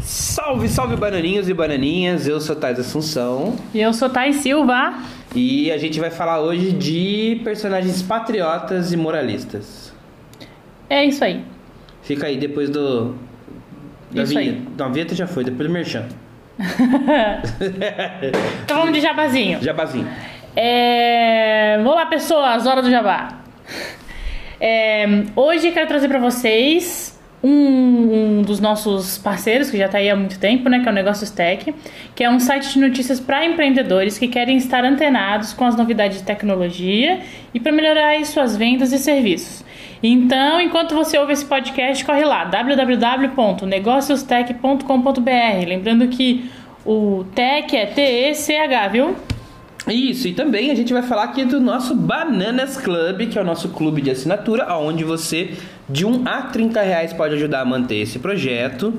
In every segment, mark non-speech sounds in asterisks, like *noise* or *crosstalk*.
Salve, salve bananinhos e bananinhas, eu sou Thais Assunção E eu sou Thay Silva. e a gente vai falar hoje de personagens patriotas e moralistas. É isso aí. Fica aí depois do. Da Isso aí. vinheta. Não, a vinheta já foi, depois do Merchan. *laughs* Então vamos de jabazinho. Jabazinho. É... Vamos lá, pessoas, hora do jabá. É, Hoje eu quero trazer pra vocês um, um dos nossos parceiros, que já tá aí há muito tempo, né? Que é o Negócios Tech, que é um site de notícias para empreendedores que querem estar antenados com as novidades de tecnologia e para melhorar suas vendas e serviços. Então, enquanto você ouve esse podcast, corre lá, www.negociostech.com.br. Lembrando que o tech é T-E-C-H, viu? Isso, e também a gente vai falar aqui do nosso Bananas Club, que é o nosso clube de assinatura, onde você, de 1 a 30 reais, pode ajudar a manter esse projeto.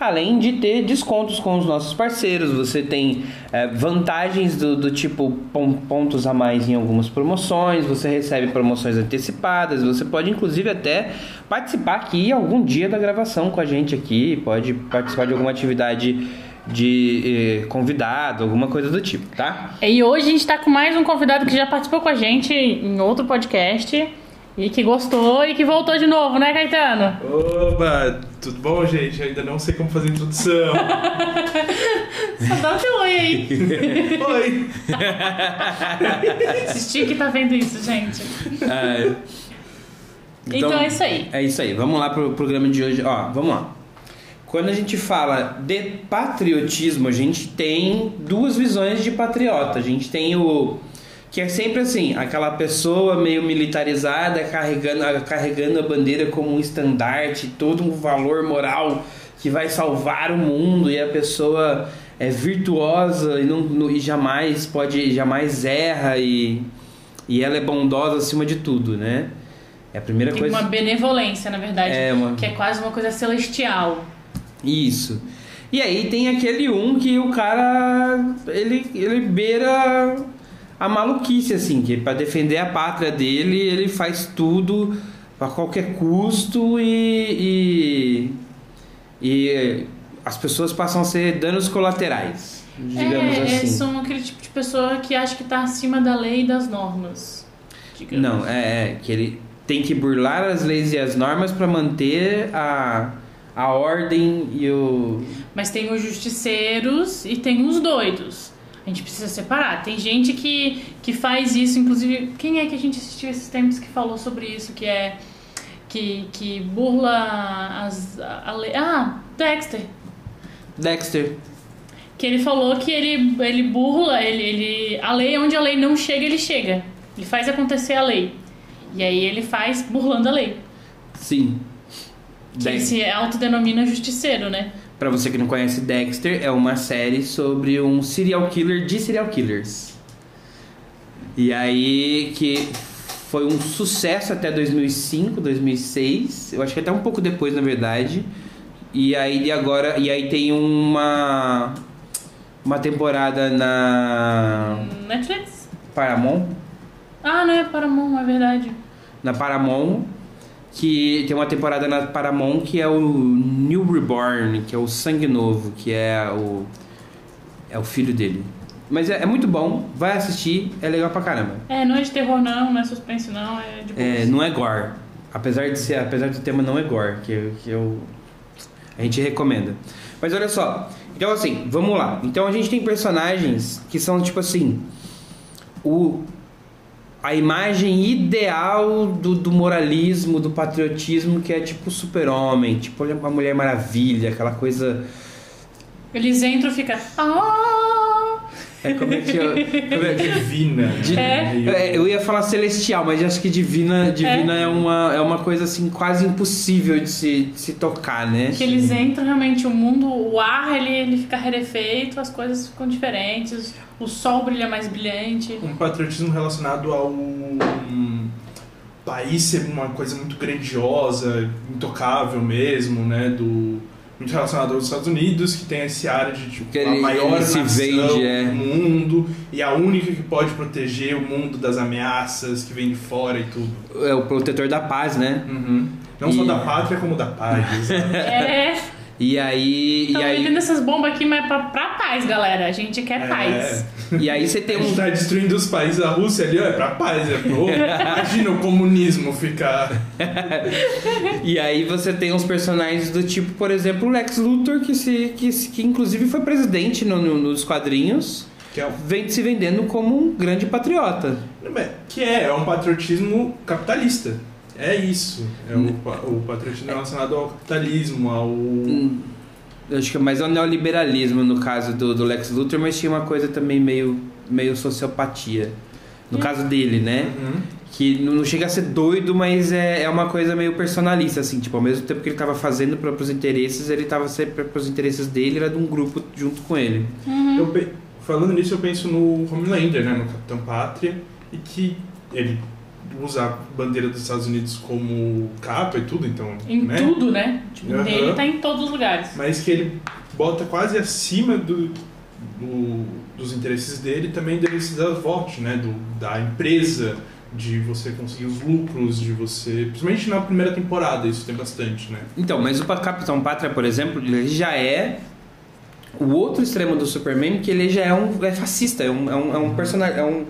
Além de ter descontos com os nossos parceiros, você tem é, vantagens do, do tipo pon- pontos a mais em algumas promoções, você recebe promoções antecipadas, você pode inclusive até participar aqui algum dia da gravação com a gente aqui, pode participar de alguma atividade de eh, convidado, alguma coisa do tipo, tá? E hoje a gente tá com mais um convidado que já participou com a gente em outro podcast e que gostou e que voltou de novo, né, Caetano? Oba, tudo bom, gente? Eu ainda não sei como fazer a introdução. *laughs* Só dá um oi aí. *laughs* Oi! *laughs* Assistir que tá vendo isso, gente. É. Então, é isso aí. É isso aí. Vamos lá pro programa de hoje. Ó, vamos lá. Quando a gente fala de patriotismo, a gente tem duas visões de patriota. A gente tem o que é sempre assim, aquela pessoa meio militarizada carregando, carregando a bandeira como um estandarte, todo um valor moral que vai salvar o mundo e a pessoa é virtuosa e, não, e jamais pode jamais erra e, e ela é bondosa acima de tudo, né? É a primeira Tem coisa. uma benevolência, na verdade, É, uma- que é quase uma coisa celestial. Isso. E aí tem aquele um que o cara ele, ele beira a maluquice assim, que para defender a pátria dele, ele faz tudo a qualquer custo e, e e as pessoas passam a ser danos colaterais, digamos é, assim. são aquele tipo de pessoa que acha que tá acima da lei e das normas. Não, é, é que ele tem que burlar as leis e as normas para manter a, a ordem e o Mas tem os justiceiros e tem os doidos. A gente precisa separar. Tem gente que, que faz isso, inclusive. Quem é que a gente assistiu esses tempos que falou sobre isso? Que é. Que, que burla as, a, lei. Ah, Dexter. Dexter. Que ele falou que ele, ele burla, ele, ele. A lei, onde a lei não chega, ele chega. Ele faz acontecer a lei. E aí ele faz burlando a lei. Sim. Que ele Dex- se autodenomina justiceiro, né? Pra você que não conhece, Dexter é uma série sobre um serial killer de serial killers. E aí que foi um sucesso até 2005, 2006. Eu acho que até um pouco depois, na verdade. E aí de agora, e aí tem uma uma temporada na Netflix? Paramount, Ah, não é Paramount, é verdade. na Paramount, que tem uma temporada na Paramount que é o New Reborn, que é o Sangue Novo, que é o é o filho dele. Mas é, é muito bom, vai assistir, é legal pra caramba. É, não é de terror não, não é suspense não, é de. É, não é gore, apesar de ser, apesar do tema não é gore, que, que eu a gente recomenda. Mas olha só, então assim, vamos lá. Então a gente tem personagens que são tipo assim, o a imagem ideal do, do moralismo, do patriotismo, que é tipo super-homem, tipo a Mulher Maravilha, aquela coisa. Eles entram e ficam. Ah! É como é que eu. como é que- Divina. Di- É. É, eu ia falar celestial, mas acho que divina, divina é. uma, é uma coisa assim quase impossível de se, de se tocar, né? Que eles entram realmente, o mundo, o ar ele, ele fica rarefeito, as coisas ficam diferentes, o sol brilha mais brilhante. Um patriotismo relacionado ao um, país ser uma coisa muito grandiosa, intocável mesmo, né? Do, muito relacionado aos Estados Unidos, que tem esse área de tipo, Que a ele- maior ele se nação vende, é. do mundo e a única que pode proteger o mundo das ameaças que vem de fora e tudo. É o protetor da paz, né? Uhum. Não só E- da pátria, como da paz. *laughs* É, E aí. estão e aí, vendendo essas bombas aqui, mas pra, pra paz, galera. A gente quer paz. e aí você A tem gente um. tá destruindo os países, a Rússia ali, ó, é pra paz, é pro... *laughs* Imagina o comunismo ficar... E aí você tem uns personagens do tipo, por exemplo, o Lex Luthor, que, se, que, que inclusive foi presidente no- no- nos quadrinhos, Que é, vem se vendendo como um grande patriota. que é, é um patriotismo capitalista. É isso. É o, o patriotismo relacionado ao capitalismo, ao... Eu acho que é mais ao neoliberalismo no caso do, do Lex Luthor, mas tinha uma coisa também meio, meio sociopatia. No caso dele, né? Uhum. Que não chega a ser doido, mas é, é uma coisa meio personalista, assim. Tipo, ao mesmo tempo que ele tava fazendo para os interesses, ele tava sempre para os interesses dele, era de um grupo junto com ele. Eu pe- falando nisso, eu penso no Homelander, né, no Capitão Pátria, e que ele usa a bandeira dos Estados Unidos como capa e tudo, então, Em né? tudo, né? Tipo, Aham. ele tá em todos os lugares. Mas que ele bota quase acima do, do- dos interesses dele também interesses da VOT, né, do, da empresa, de você conseguir os lucros, de você... Principalmente na primeira temporada, isso tem bastante, né? Então, mas o Capitão Pátria, por exemplo, ele já é o outro extremo do Superman, que ele já é um é fascista, é um, é um, é um personagem, é um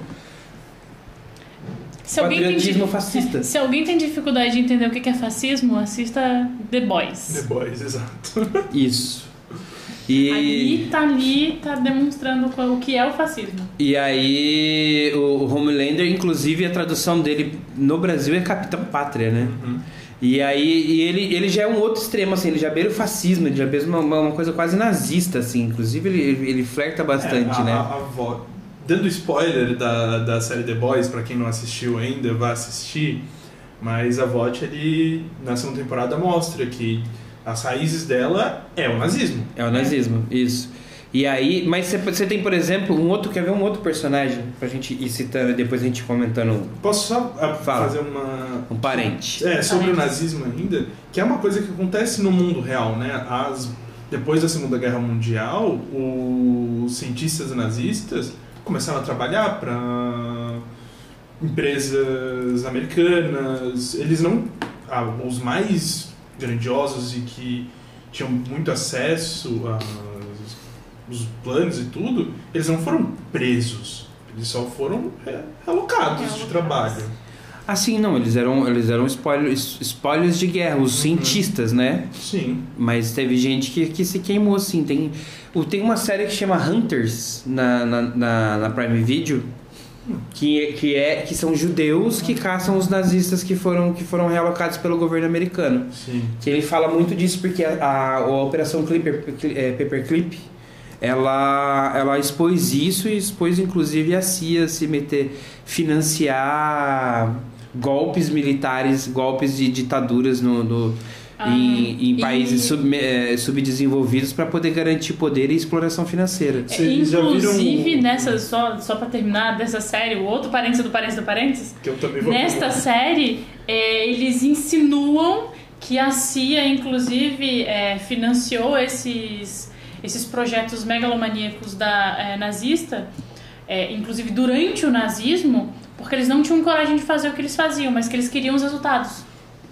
Se alguém, tem, fascista. se alguém tem dificuldade de entender o que é fascismo, assista The Boys. The Boys, exato. *laughs* Isso. E, Ali tá ali, tá demonstrando o que é o fascismo. e aí o, Homelander, inclusive a tradução dele no Brasil é Capitão Pátria, né? Uhum. E aí e ele, ele já é um outro extremo, assim, ele já beira o fascismo, ele já beira uma, uma coisa quase nazista, assim. Inclusive ele, ele, flerta bastante, É, a, né? a- a Dando spoiler da, da série The Boys, pra quem não assistiu ainda, vai assistir. Mas a VOT, ele, na segunda temporada, mostra que as raízes dela é o nazismo. É o nazismo, isso. E aí, mas você- tem, por exemplo, um outro, quer ver um outro personagem pra gente ir citando depois a gente comentando Posso só ah, Fala. fazer uma. um parente. É, sobre o nazismo ainda, que é uma coisa que acontece no mundo real, né? As, depois da Segunda Guerra Mundial, os cientistas nazistas começaram a trabalhar para empresas americanas. Eles não. ah, os mais grandiosos e que tinham muito acesso aos planos e tudo, eles não foram presos. Eles só foram é, alocados de Realocados. trabalho. Assim, não, eles eram, eles eram espólios, espólios de guerra, os cientistas, né? Sim. Mas teve gente que, que se queimou, assim. Tem, tem uma série que chama Hunters na, na, na, na Prime Video, que, que, é, que são judeus que caçam os nazistas que foram, que foram realocados pelo governo americano. Sim. Que ele fala muito disso porque a, a, a Operação Clipper, é, Paperclip ela, ela expôs isso e expôs inclusive a CIA se meter, financiar golpes militares, golpes de ditaduras no, no- Ah, em, em e- países sub- eh, subdesenvolvidos para poder garantir poder e exploração financeira. É, Vocês Inclusive, viram- nessa, só, só pra terminar, dessa série, o outro parênteses do parênteses do parênteses, Que eu também vou nesta série, é, eles insinuam que a CIA, inclusive, é, financiou esses, esses projetos megalomaníacos da é, nazista, é, inclusive durante o nazismo, porque eles não tinham coragem de fazer o que eles faziam, mas que eles queriam os resultados.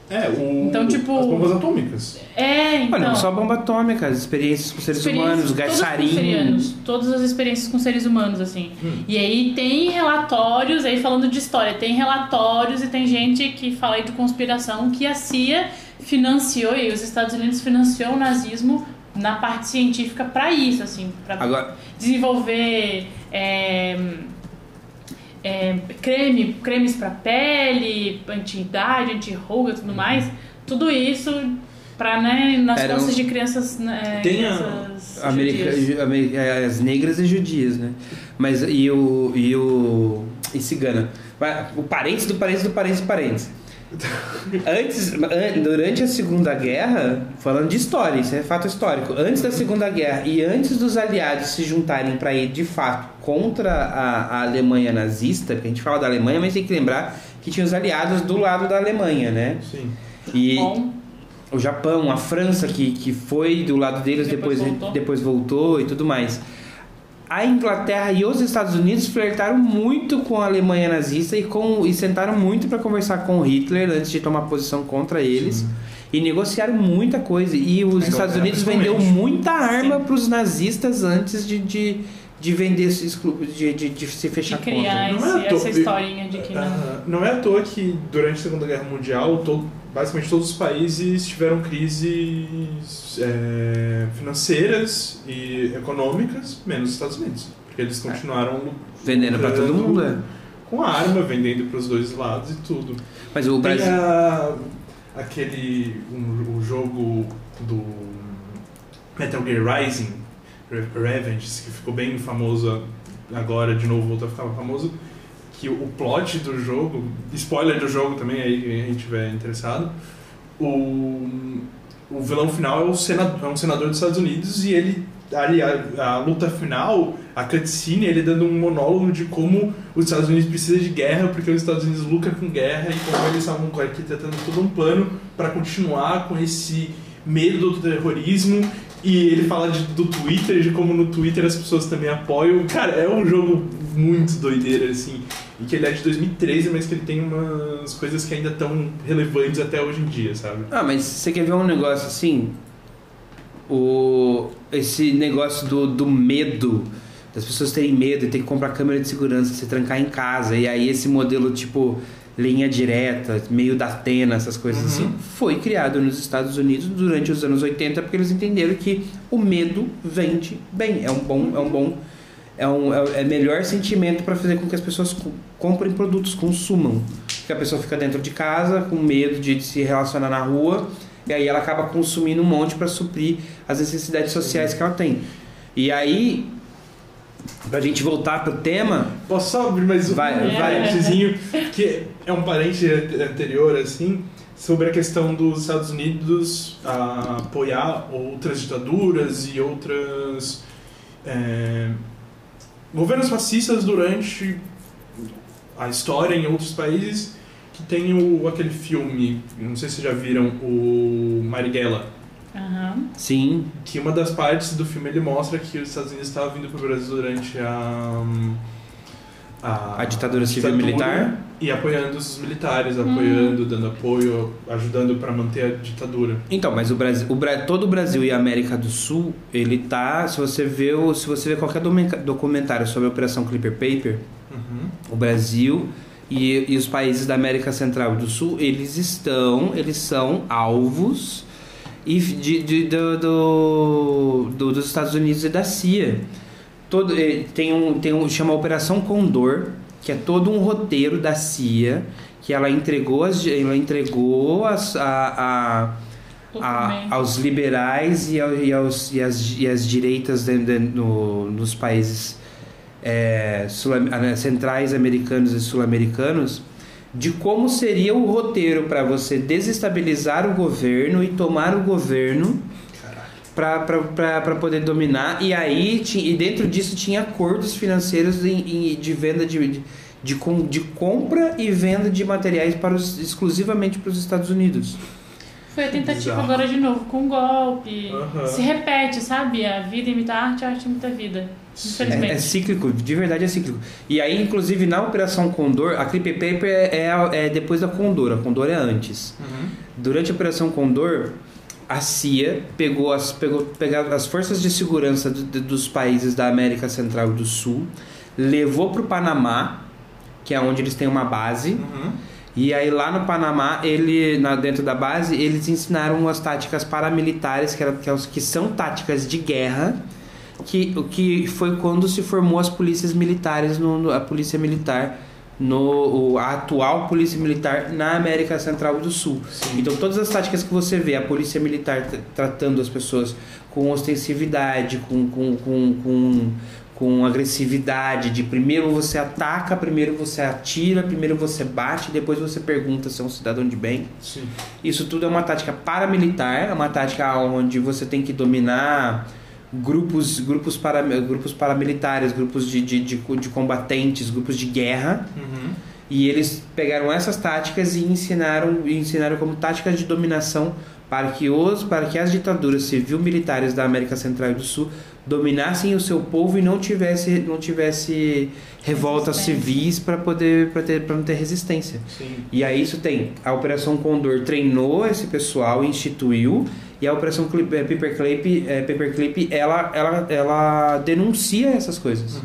É, o, Então, tipo- as bombas atômicas. É, então... Olha, não só bomba atômica, as experiências com seres experiências humanos, gás com sarin. serianos, todas as experiências com seres humanos, assim. Hum. E aí tem relatórios, aí falando de história, tem relatórios e tem gente que fala aí de conspiração que a CIA financiou, e os Estados Unidos financiou o nazismo na parte científica para isso, assim, para Agora, desenvolver é, é, creme, cremes para pele, anti-idade, anti-ruga e tudo mais. Tudo isso para né, nas Era costas de crianças, né, Tem a- crianças America, judias. ju- Amer- é, as negras e judias, né? Mas e o. E o. E cigana. O parênteses do parênteses do parênteses do parênteses. Antes, an- durante a Segunda Guerra, falando de história, isso é fato histórico. Antes da Segunda Guerra e antes dos aliados se juntarem para ir de fato contra a, a Alemanha nazista, porque a gente fala da Alemanha, mas tem que lembrar que tinha os aliados do lado da Alemanha, né? Sim. E, Bom, o Japão, a França, que, que foi do lado deles, Depois depois, voltou. depois voltou e tudo mais. A Inglaterra e os Estados Unidos flertaram muito com a Alemanha nazista e, com, e sentaram muito para conversar com Hitler antes de tomar posição contra eles. E negociaram muita coisa. E os A Estados Unidos vendeu muita arma para os nazistas antes de, de, de vender esses clubes, de, de, de se De fechar criar Não é esse- à toa- essa historinha de que não. Não é à toa que durante a Segunda Guerra Mundial, todo- basicamente todos os países tiveram crises é, financeiras e econômicas, menos os Estados Unidos. Porque eles continuaram vendendo para todo mundo. é. com a arma, vendendo para os dois lados e tudo. Mas o Brasil. a- aquele um, o jogo do Metal Gear Rising, Re- Revenge, que ficou bem famoso agora, de novo voltou a ficar famoso, que o plot do jogo, spoiler do jogo também, aí quem a gente tiver interessado, o, o vilão final é, o sena, é um senador dos Estados Unidos e ele, ali, a, a luta final, a cutscene, ele dando um monólogo de como os Estados Unidos precisam de guerra, porque os Estados Unidos lucram com guerra e como eles estavam arquitetando todo um plano para continuar com esse medo do terrorismo. E ele fala de- do Twitter, de como no Twitter as pessoas também apoiam. Cara, é um jogo muito doideira, assim. E que ele é de 2013, mas que ele tem umas coisas que ainda estão relevantes até hoje em dia, sabe? Ah, mas você quer ver um negócio assim? O, esse negócio do, do medo, das pessoas terem medo e ter que comprar câmera de segurança, se trancar em casa, e aí esse modelo tipo linha direta, meio da Atena, essas coisas Uhum. assim, foi criado nos Estados Unidos durante os anos 80 porque eles entenderam que o medo vende bem, é um bom, é um bom é um é, é melhor sentimento para fazer com que as pessoas co- comprem produtos, consumam. Porque a pessoa fica dentro de casa com medo de se relacionar na rua e aí ela acaba consumindo um monte para suprir as necessidades sociais que ela tem. E aí, pra gente voltar pro tema, Posso só abrir mais um Vai, um vai. que é um parente anterior, assim, sobre a questão dos Estados Unidos ah, apoiar outras ditaduras e outras é, governos fascistas durante a história em outros países que tem o, aquele filme, não sei se vocês já viram, o Marighella, Aham. sim, que uma das partes do filme ele mostra que os Estados Unidos estavam vindo para o Brasil durante a A ditadura civil militar? e apoiando os militares, Hum. apoiando, dando apoio, ajudando para manter a ditadura. Então, mas o Brasil, o Bra- todo o Brasil e a América do Sul, ele tá, se você vê, se você vê qualquer documentário sobre a Operação Clipper Paper, Uhum. o Brasil e, e os países da América Central e do Sul, eles estão, eles são alvos e de, de- do, do- do- dos Estados Unidos e da CIA. Todo, eh, tem um, tem um chama Operação Condor, que é todo um roteiro da CIA que ela entregou, as, ela entregou as, a, a, a- aos liberais e, ao- e aos, e, as, e as direitas de- de- no- nos países é, sul- ah, centrais americanos e sul-americanos de como seria o roteiro para você desestabilizar o governo e tomar o governo para poder dominar e aí e dentro disso tinha acordos financeiros em- em- de venda de, de, de, com- de compra e venda de materiais para os, exclusivamente para os Estados Unidos. Foi a tentativa Bizarro. agora de novo, com um golpe. Aham. Se repete, sabe? A vida imita a arte, a arte imita a vida. Infelizmente. É, é cíclico, de verdade é cíclico. E aí, inclusive, na Operação Condor, a Clipper Paper é, é, é depois da Condor, a Condor é antes. Uhum. Durante a Operação Condor, a CIA pegou as, pegou, pegou as forças de segurança do- do- dos países da América Central e do Sul, levou para o Panamá, que é onde eles têm uma base, Uhum. e aí lá no Panamá, ele, na, dentro da base, eles ensinaram as táticas paramilitares, que, era, que, é que são táticas de guerra, que, o que foi quando se formou as polícias militares, no, no- a polícia militar, no, a atual polícia militar na América Central e do Sul. Sim. Então todas as táticas que você vê, a polícia militar tratando as pessoas com ostensividade, com, com, com, com, com agressividade, de primeiro você ataca, primeiro você atira, primeiro você bate, depois você pergunta se é um cidadão de bem. Sim. Isso tudo é uma tática paramilitar, é uma tática onde você tem que dominar grupos, grupos, para, grupos paramilitares, grupos de, de, de, de combatentes, grupos de guerra. Uhum. E eles pegaram essas táticas e ensinaram, e ensinaram como táticas de dominação para que os para que as ditaduras civil-militares da América Central e do Sul dominassem o seu povo e não tivesse não tivesse revoltas civis para poder para ter para não ter resistência. Sim. E aí isso tem a Operação Condor treinou esse pessoal, instituiu e a Operação Clip, eh, Paperclip, eh, Paperclip ela, ela, ela denuncia essas coisas.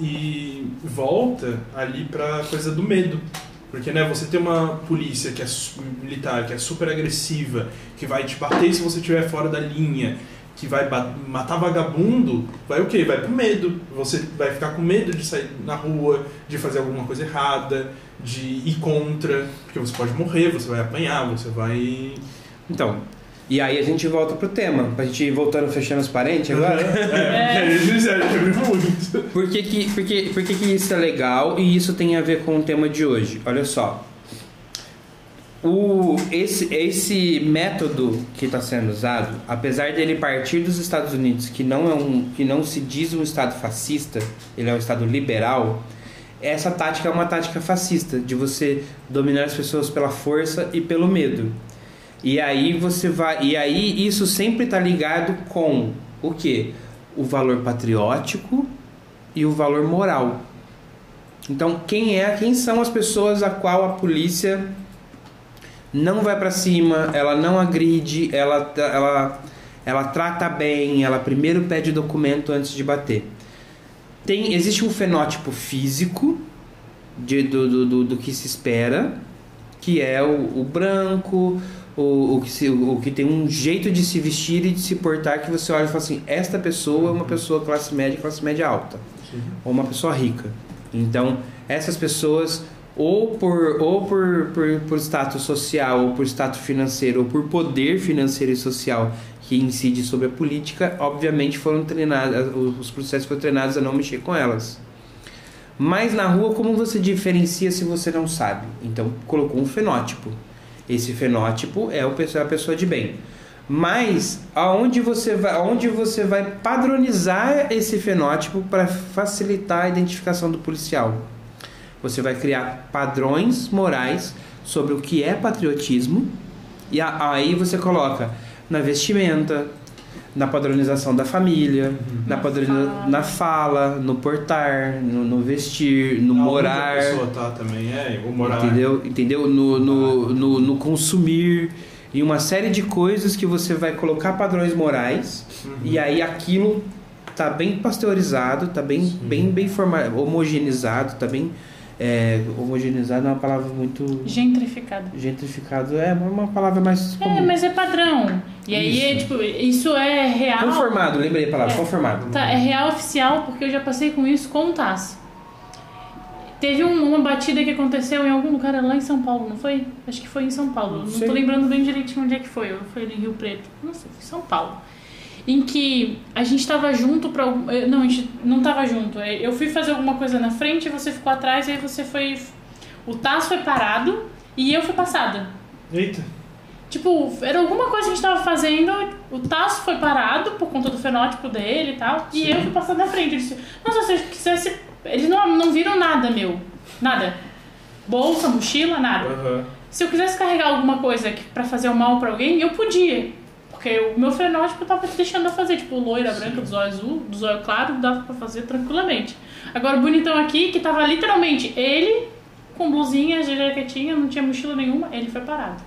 E volta ali pra coisa do medo. Porque, né, você tem uma polícia que é militar, que é super agressiva, que vai te bater se você estiver fora da linha, que vai matar vagabundo, vai o quê? Vai pro medo. Você vai ficar com medo de sair na rua, de fazer alguma coisa errada, de ir contra, porque você pode morrer, você vai apanhar, você vai. Então, e aí a gente volta pro tema, pra gente ir voltando fechando os parentes agora. *laughs* É, a gente já abriu muito. Por que que, por que, por que que isso é legal e isso tem a ver com o tema de hoje? Olha só. O, esse, esse método que está sendo usado, apesar dele partir dos Estados Unidos, que não, é um, que não se diz um Estado fascista, ele é um Estado liberal, essa tática é uma tática fascista, de você dominar as pessoas pela força e pelo medo. E aí você vai. E aí isso sempre está ligado com o que? O valor patriótico e o valor moral. Então, quem é, quem são as pessoas a qual a polícia não vai para cima, ela não agride, ela, ela, ela trata bem, ela primeiro pede documento antes de bater. Tem, existe um fenótipo físico de, do, do, do, do que se espera, que é o, o branco, o, o, que se, o que tem um jeito de se vestir e de se portar que você olha e fala assim, esta pessoa é uma pessoa classe média, classe média alta ou uma pessoa rica. Então, essas pessoas, ou por, ou por, por, por status social, ou por status financeiro, ou por poder financeiro e social que incide sobre a política, obviamente foram treinadas, os processos foram treinados a não mexer com elas. Mas na rua, como você diferencia se você não sabe? Então, colocou um fenótipo. Esse fenótipo é a pessoa de bem. Mas aonde você vai, aonde você vai padronizar esse fenótipo para facilitar a identificação do policial? Você vai criar padrões morais sobre o que é patriotismo e a- aí você coloca na vestimenta, na padronização da família, na, padroniza- fala. na fala, no portar, no, no vestir, no Aonde morar. A pessoa tá também, é, o morar. Entendeu? Entendeu? No, no, no, no consumir e uma série de coisas que você vai colocar padrões morais Uhum. e aí aquilo tá bem pasteurizado, tá bem, Sim. bem, bem homogeneizado, tá bem é, homogeneizado é uma palavra muito Gentrificado. gentrificado, é uma palavra mais É, comum. mas é padrão. E aí, é, Isso. tipo, isso é real. Conformado, lembrei a palavra, É. conformado. Tá, é real oficial porque eu já passei com isso com o TAS. Teve um- uma batida que aconteceu em algum lugar lá em São Paulo, não foi? Acho que foi em São Paulo. Não Sei. tô lembrando bem direitinho onde é que foi. Foi em Rio Preto. Não sei, foi em São Paulo. Em que a gente tava junto pra. algum- eh, Não, a gente não tava junto. Eh, Eu fui fazer alguma coisa na frente, você ficou atrás, e aí você foi. O TAS foi parado e eu fui passada. Eita. Tipo, era alguma coisa que a gente tava fazendo, o Tasso foi parado por conta do fenótipo dele e tal, e Sim. eu fui passando na frente. Eu disse, nossa, se eu quisesse. Eles não, não viram nada meu. Nada. Bolsa, mochila, nada. Aham. Se eu quisesse carregar alguma coisa pra fazer o mal pra alguém, eu podia. Porque o meu fenótipo tava deixando eu fazer, tipo, loira, branca, dos olhos azul, dos olhos claros, dava pra fazer tranquilamente. Agora o bonitão aqui, que tava literalmente ele, com blusinha, jaquetinha, não tinha mochila nenhuma, ele foi parado.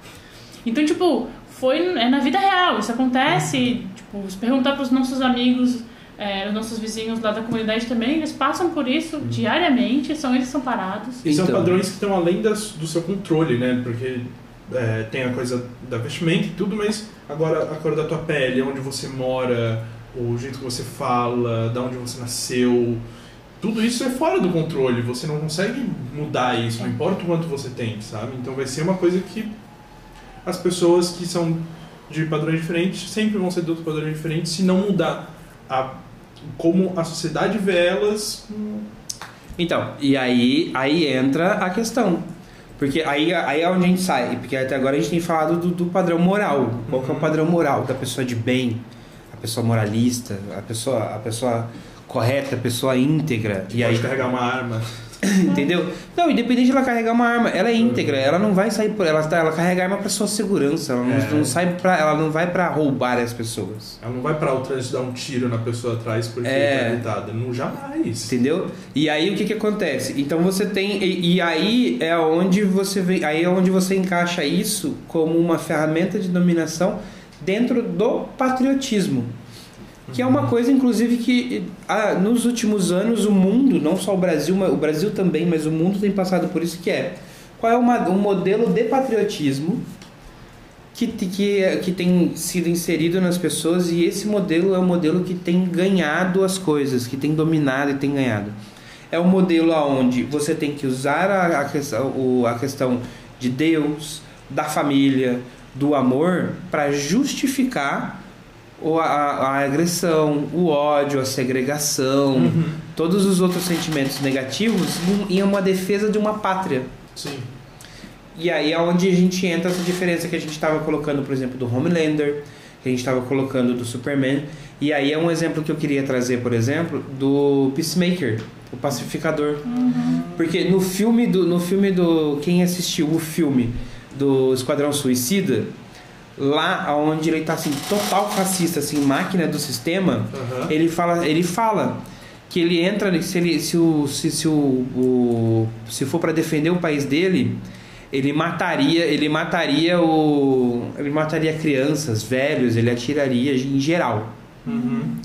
Então, tipo, foi é na vida real, isso acontece. Tipo, se perguntar pros nossos amigos, é, os nossos vizinhos lá da comunidade também, eles passam por isso diariamente, são eles que são parados. E são Então. padrões que estão além das- do seu controle, né? Porque é, tem a coisa da vestimenta e tudo, mas agora a cor da tua pele, onde você mora, o jeito que você fala, da onde você nasceu, tudo isso é fora do controle. Você não consegue mudar isso, não importa o quanto você tem, sabe? Então vai ser uma coisa que as pessoas que são de padrões diferentes sempre vão ser de outros padrões diferentes se não mudar a, como a sociedade vê elas. Então, e aí, aí entra a questão. Porque aí, aí é onde a gente sai. Porque até agora a gente tem falado do, do padrão moral. Qual que é o padrão moral da pessoa de bem, a pessoa moralista, a pessoa, a pessoa correta, a pessoa íntegra. E pode aí, carregar uma arma. *coughs* Entendeu? Não, independente de ela carregar uma arma, ela é íntegra, ela não vai sair por. Ela, tá- ela carrega arma pra sua segurança, ela não, É. não sai pra. Ela não vai pra roubar as pessoas. Ela não vai para o trânsito dar um tiro na pessoa atrás porque É. tá irritada. Não, jamais. Entendeu? E aí o que que acontece? Então você tem. E, e aí é onde você vê. Aí é onde você encaixa isso como uma ferramenta de dominação dentro do patriotismo. Que é uma coisa, inclusive, que ah, nos últimos anos o mundo, não só o Brasil, o Brasil também, mas o mundo tem passado por isso que é. Qual é uma, um modelo de patriotismo que, que, que tem sido inserido nas pessoas e esse modelo é o modelo que tem ganhado as coisas, que tem dominado e tem ganhado. É um modelo onde você tem que usar a, a, questão, a questão de Deus, da família, do amor para justificar o- a, a agressão, o ódio, a segregação, Uhum. todos os outros sentimentos negativos em- uma defesa de uma pátria. Sim. E aí é onde a gente entra essa diferença que a gente estava colocando, por exemplo, do Homelander, que a gente estava colocando do Superman. E aí é um exemplo que eu queria trazer, por exemplo, do Peacemaker, o pacificador. Porque no filme do no filme do quem assistiu o filme do Esquadrão Suicida, lá onde ele tá assim total fascista, assim, máquina do sistema, Aham. ele fala, ele fala que ele entra se ele se o se, se o, o se for para defender o país dele, ele mataria, ele mataria o ele mataria crianças, velhos, ele atiraria em geral. Uhum.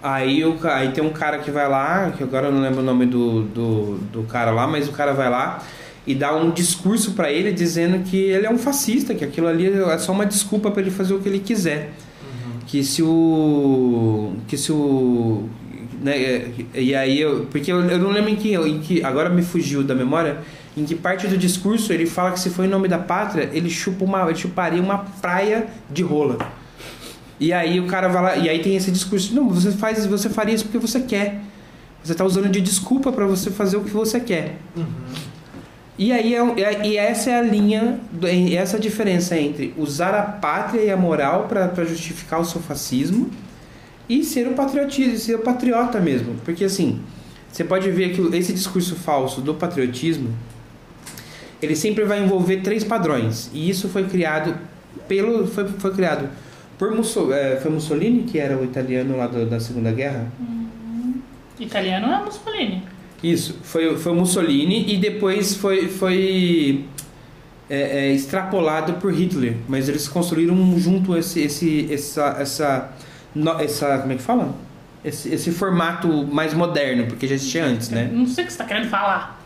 Aí, o, aí tem um cara que vai lá, que agora eu não lembro o nome do, do, do cara lá, mas o cara vai lá e dá um discurso pra ele dizendo que ele é um fascista, que aquilo ali é só uma desculpa pra ele fazer o que ele quiser. Que se o. Que se o. Né, e aí eu. Porque eu, eu não lembro em que, em que. Agora me fugiu da memória. Em que parte do discurso ele fala que se for em nome da pátria, ele chupa uma. Ele chuparia uma praia de rola. E aí o cara vai lá, e aí tem esse discurso, não, você faz, você faria isso porque você quer. Você tá usando de desculpa para você fazer o que você quer. Uhum. E aí é, um- é- e essa é a linha, é essa a diferença entre usar a pátria e a moral para justificar o seu fascismo e ser o patriotismo, ser o patriota mesmo. Porque assim, você pode ver que esse discurso falso do patriotismo, ele sempre vai envolver três padrões. E isso foi criado pelo foi, foi criado por Musso- é, foi Mussolini, que era o italiano lá do- da Segunda Guerra. Italiano é Mussolini. Isso, foi, foi Mussolini e depois foi, foi é, é, extrapolado por Hitler. Mas eles construíram junto esse, esse, essa, essa, no- essa, como é que fala? Esse, esse formato mais moderno, porque já existia antes, né? Não sei o que você tá querendo falar.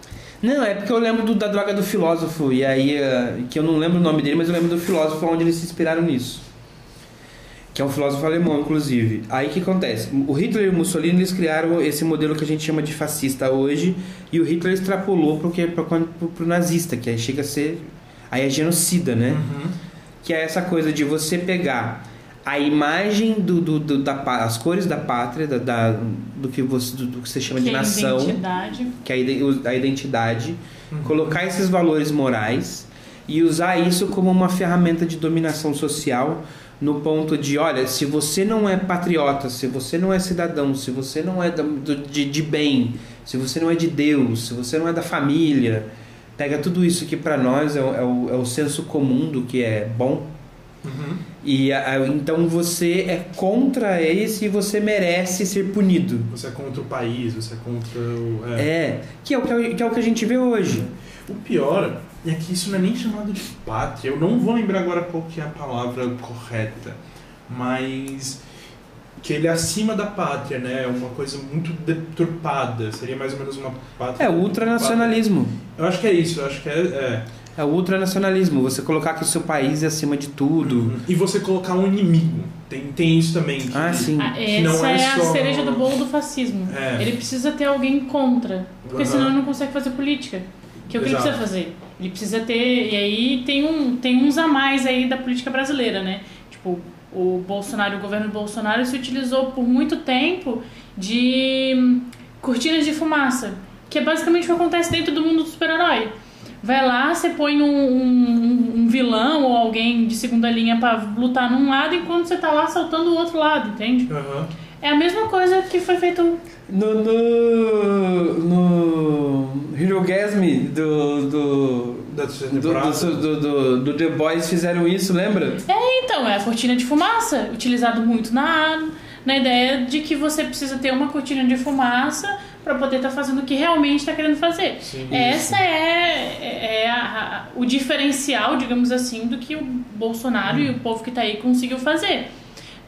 Não, é porque eu lembro do- da droga do filósofo, e aí, eh, que eu não lembro o nome dele, mas eu lembro do filósofo onde eles se inspiraram nisso. Que é um filósofo alemão, inclusive. Aí o que acontece? O Hitler e o Mussolini eles criaram esse modelo que a gente chama de fascista hoje, e o Hitler extrapolou pro, que, pro, pro, pro nazista, que aí chega a ser. Aí é genocida, né? Uhum. Que é essa coisa de você pegar a imagem do, do, do- da as cores da pátria, da, da- do, que você, do, do que você chama de que é nação identidade. que é a ide- a identidade, colocar esses valores morais e usar isso como uma ferramenta de dominação social no ponto de, olha, se você não é patriota, se você não é cidadão, se você não é do- de, de bem, se você não é de Deus, se você não é da família, pega tudo isso que para nós é, o- é o, é o senso comum do que é bom Uhum. e a- a- então você é contra esse e você merece ser punido. Você é contra o país, você é contra o. É. É, que é o que, é que é o que a gente vê hoje. O pior é que isso não é nem chamado de pátria. Eu não vou lembrar agora qual que é a palavra correta, mas que ele é acima da pátria, né? É uma coisa muito deturpada. Seria mais ou menos uma pátria. É o ultranacionalismo. Eu acho que é isso. Eu acho que é. é. É o ultranacionalismo. Você colocar que o seu país é acima de tudo. E você colocar um inimigo. Tem, tem isso também. que- Ah, sim. Ah, não essa é é, a só- cereja do bolo do fascismo. É. Ele precisa ter alguém contra. Porque Aham. senão ele não consegue fazer política. Que é o que Exato. ele precisa fazer. Ele precisa ter. E aí tem, um, tem uns a mais aí da política brasileira, né? Tipo, o Bolsonaro, o governo Bolsonaro se utilizou por muito tempo de cortinas de fumaça. Que é basicamente o que acontece dentro do mundo do super-herói. Vai lá, você põe um, um- um vilão ou alguém de segunda linha pra lutar num lado enquanto você tá lá saltando o outro lado, entende? Aham. É a mesma coisa que foi feito. No. No. No. Hero Gasm do. do Da do, do, do, do- do The Boys fizeram isso, lembra? É, então, é a cortina de fumaça, utilizado muito na, na ideia de que você precisa ter uma cortina de fumaça para poder estar fazendo o que realmente está querendo fazer. Sim, Essa é, é a- a- o diferencial, digamos assim, do que o Bolsonaro e o povo que tá aí conseguiu fazer.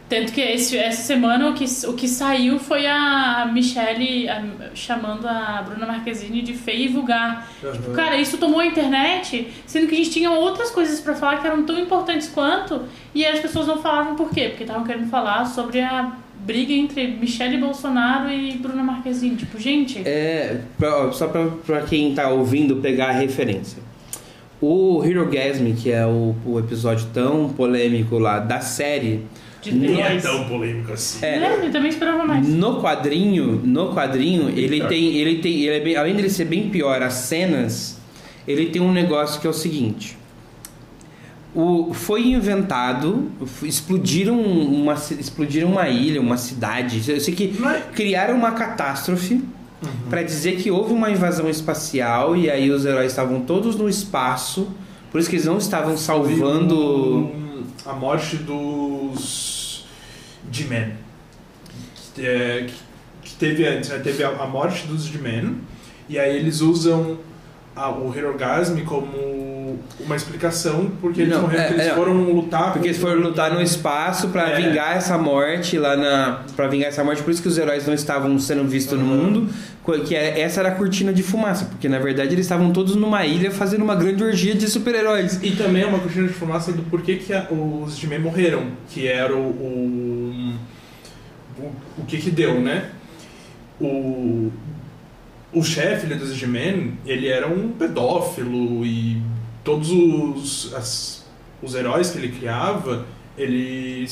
Tanto que esse- essa semana o que, o que saiu foi a Michelle a- chamando a Bruna Marquezine de feia e vulgar. Aham. Cara, isso tomou a internet, sendo que a gente tinha outras coisas pra falar que eram tão importantes quanto, e as pessoas não falavam por quê? Porque estavam querendo falar sobre a briga entre Michelle Bolsonaro e Bruna Marquezine. Tipo, gente, É, pra- só pra, pra quem tá ouvindo pegar a referência. O Hero Gasm, que é o, o episódio tão polêmico lá da série, de Nem é tão polêmico assim. É. É, eu também esperava mais. no quadrinho, no quadrinho, ele pior. tem, ele tem, ele é bem- além dele ser bem pior, as cenas, ele tem um negócio que é o seguinte. O, foi inventado, explodiram uma, explodiram uma ilha, uma cidade. Eu sei que é- criaram uma catástrofe pra dizer que houve uma invasão espacial e aí os heróis estavam todos no espaço, por isso que eles não estavam salvando. A morte dos G-Men. Que, é, que- que teve antes, né? Teve a, a morte dos G-Men. E aí eles usam a- o Hero Gasm como uma explicação porque eles Não, morreram, é, porque eles é. foram lutar Porque eles foram lutar no espaço pra É. vingar essa morte lá na. para vingar essa morte, por isso que os heróis não estavam sendo vistos no Uhum. mundo. co- Que é- essa era a cortina de fumaça, porque na verdade eles estavam todos numa ilha fazendo uma grande orgia de super-heróis. E também é uma cortina de fumaça do porquê que a- os G-Men morreram, que era o, o, o, o que que deu, né? O, o chefe ali dos G-Men, ele era um pedófilo e todos os, as- os heróis que ele criava, ele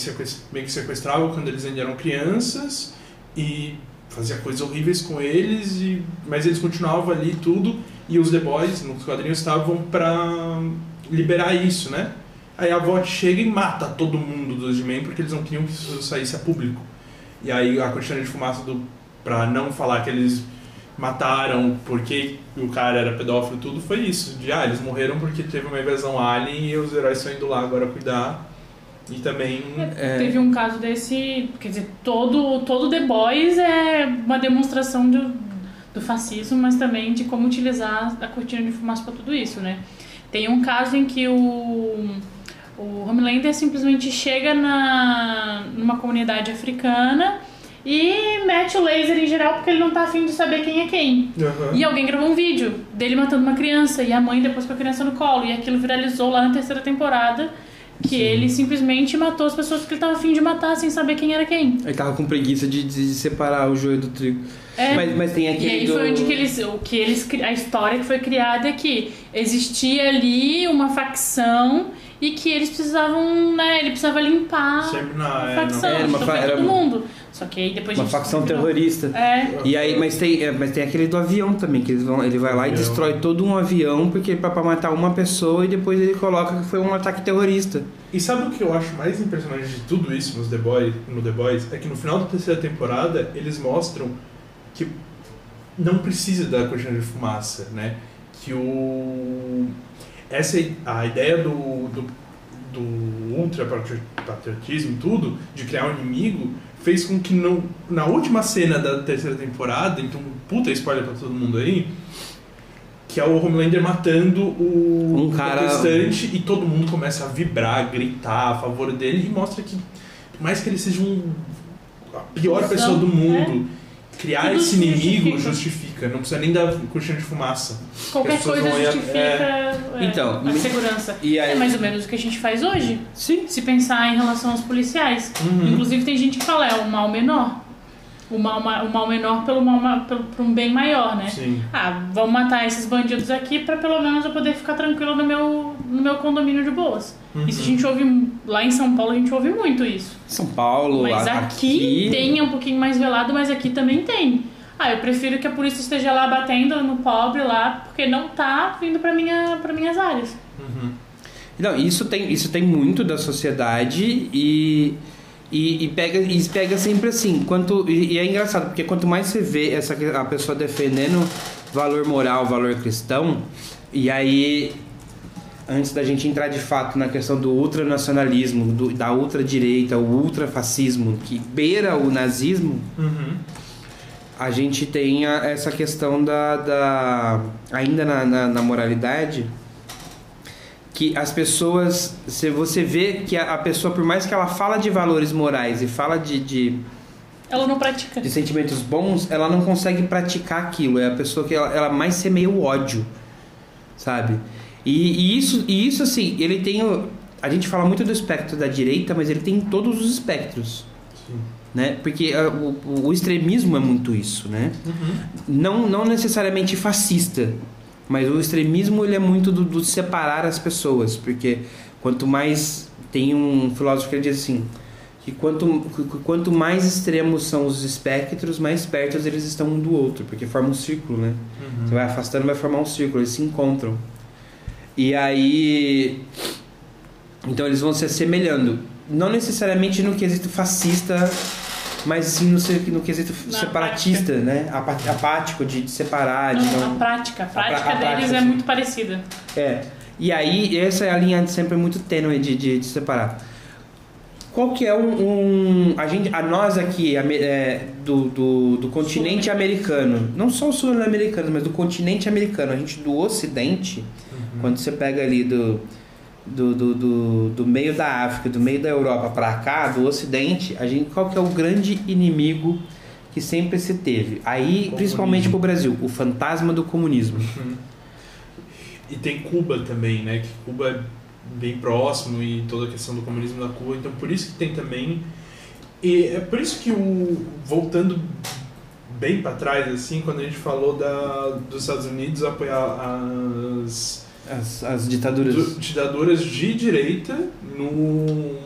meio que sequestrava quando eles ainda eram crianças e fazia coisas horríveis com eles, e, mas eles continuavam ali tudo, e os The Boys, nos quadrinhos, estavam pra liberar isso, né? Aí a VOT chega e mata todo mundo dos G-Men porque eles não queriam que isso saísse a público. E aí a cortina de fumaça do pra não falar que eles mataram porque o cara era pedófilo tudo, foi isso. De, ah, eles morreram porque teve uma invasão alien e os heróis estão indo lá agora cuidar. E também... É. Teve um caso desse, quer dizer, todo, todo The Boys é uma demonstração do, do fascismo, mas também de como utilizar a cortina de fumaça para tudo isso, né? Tem um caso em que o, o Homelander simplesmente chega na, numa comunidade africana e mete o laser em geral porque ele não tá afim de saber quem é quem. Aham. E alguém gravou um vídeo dele matando uma criança e a mãe depois com a criança no colo. E aquilo viralizou lá na terceira temporada. Que ele simplesmente matou as pessoas que ele tava afim de matar sem saber quem era quem. Ele tava com preguiça de, de separar o joio do trigo. É. Mas, mas tem E aquele. aí do... foi onde que eles, o que eles, a história que foi criada é que existia ali uma facção e que eles precisavam, né, ele precisava limpar Sempre na... a é, facção, É, uma fa- foi era todo uma- mundo. Só que aí depois Uma facção terrorista. É, E aí, mas tem, é, mas tem aquele do avião também, que eles vão, ele vai lá e destrói todo um avião porque pra, pra matar uma pessoa e depois ele coloca que foi um ataque terrorista. E sabe o que eu acho mais impressionante de tudo isso nos The Boys, no The Boys? É que no final da terceira temporada eles mostram que não precisa da cortina de fumaça, né? Que o... Essa, a ideia do, do, do ultra patriotismo e tudo, de criar um inimigo, fez com que no, na última cena da terceira temporada, então puta spoiler pra todo mundo aí, que é o Homelander matando o Um cara- protestante e todo mundo começa a vibrar, gritar a favor dele e mostra que por mais que ele seja um, a pior pessoa do mundo, criar Tudo esse inimigo justifica. justifica. Não precisa nem da cortina de fumaça. qualquer coisa justifica é. é, Então, a me- segurança. E aí, É mais ou menos o que a gente faz hoje. Sim. Se pensar em relação aos policiais. Uhum. Inclusive tem gente que fala, é o mal menor. O mal, ma- o mal menor pelo mal ma- pelo, por um bem maior, né? Sim. Ah, vamos matar esses bandidos aqui pra pelo menos eu poder ficar tranquilo no meu, no meu condomínio de boas. Uhum. Isso a gente ouve. Lá em São Paulo a gente ouve muito isso. São Paulo, Mas a- aqui, tem um pouquinho mais velado, mas aqui também tem. Ah, eu prefiro que a polícia esteja lá batendo no pobre lá, porque não tá vindo pra, minha, pra minhas áreas. Uhum. Não, isso tem, isso tem muito da sociedade e, E, e pega, e pega sempre assim, quanto, e, e é engraçado, porque quanto mais você vê essa, a pessoa defendendo valor moral, valor cristão, e aí, antes da gente entrar de fato na questão do ultranacionalismo, do, da ultradireita, o ultrafascismo, que beira o nazismo, Uhum. a gente tem a- essa questão da. da ainda na, na, na moralidade, que as pessoas. Se você vê que a, pessoa, por mais que ela fala de valores morais e fala de, de, Ela não pratica. de sentimentos bons, ela não consegue praticar aquilo. É a pessoa que ela, ela mais semeia o ódio, sabe? E, e isso, e isso, assim, ele tem. o- A gente fala muito do espectro da direita, mas ele tem todos os espectros Sim. né? Porque ah, o, o extremismo é muito isso, né? Uhum. Não, não necessariamente fascista, mas o extremismo ele é muito do, do separar as pessoas, porque quanto mais tem um filósofo que ele diz assim que quanto, que quanto mais extremos são os espectros, mais perto eles estão um do outro, porque forma um círculo, né? Uhum. Você vai afastando, vai formar um círculo, eles se encontram. E aí. Então eles vão se assemelhando. Não necessariamente no quesito fascista, mas sim no, no quesito Na separatista, né? Apa- Apático, de, de separar, de Não, não. a prática. A prática a deles prática, é sim. muito parecida. É. E aí, essa é a linha sempre muito tênue de, de, de separar. Qual que é um. um- a, gente, a nós aqui, é, do, do, do continente americano, não só o sul-americano, mas do continente americano, a gente do ocidente, quando você pega ali do, do, do, do, do meio da África, do meio da Europa pra cá, do ocidente, a gente, qual que é o grande inimigo que sempre se teve? Aí, Comunismo. principalmente pro Brasil, o fantasma do comunismo. E tem Cuba também, né? Que Cuba é bem próximo e toda a questão do comunismo da Cuba. Então por isso que tem também. E é por isso que o. Voltando bem para trás, assim, quando a gente falou da, dos Estados Unidos apoiar as As, as ditaduras. du- ditaduras de direita no,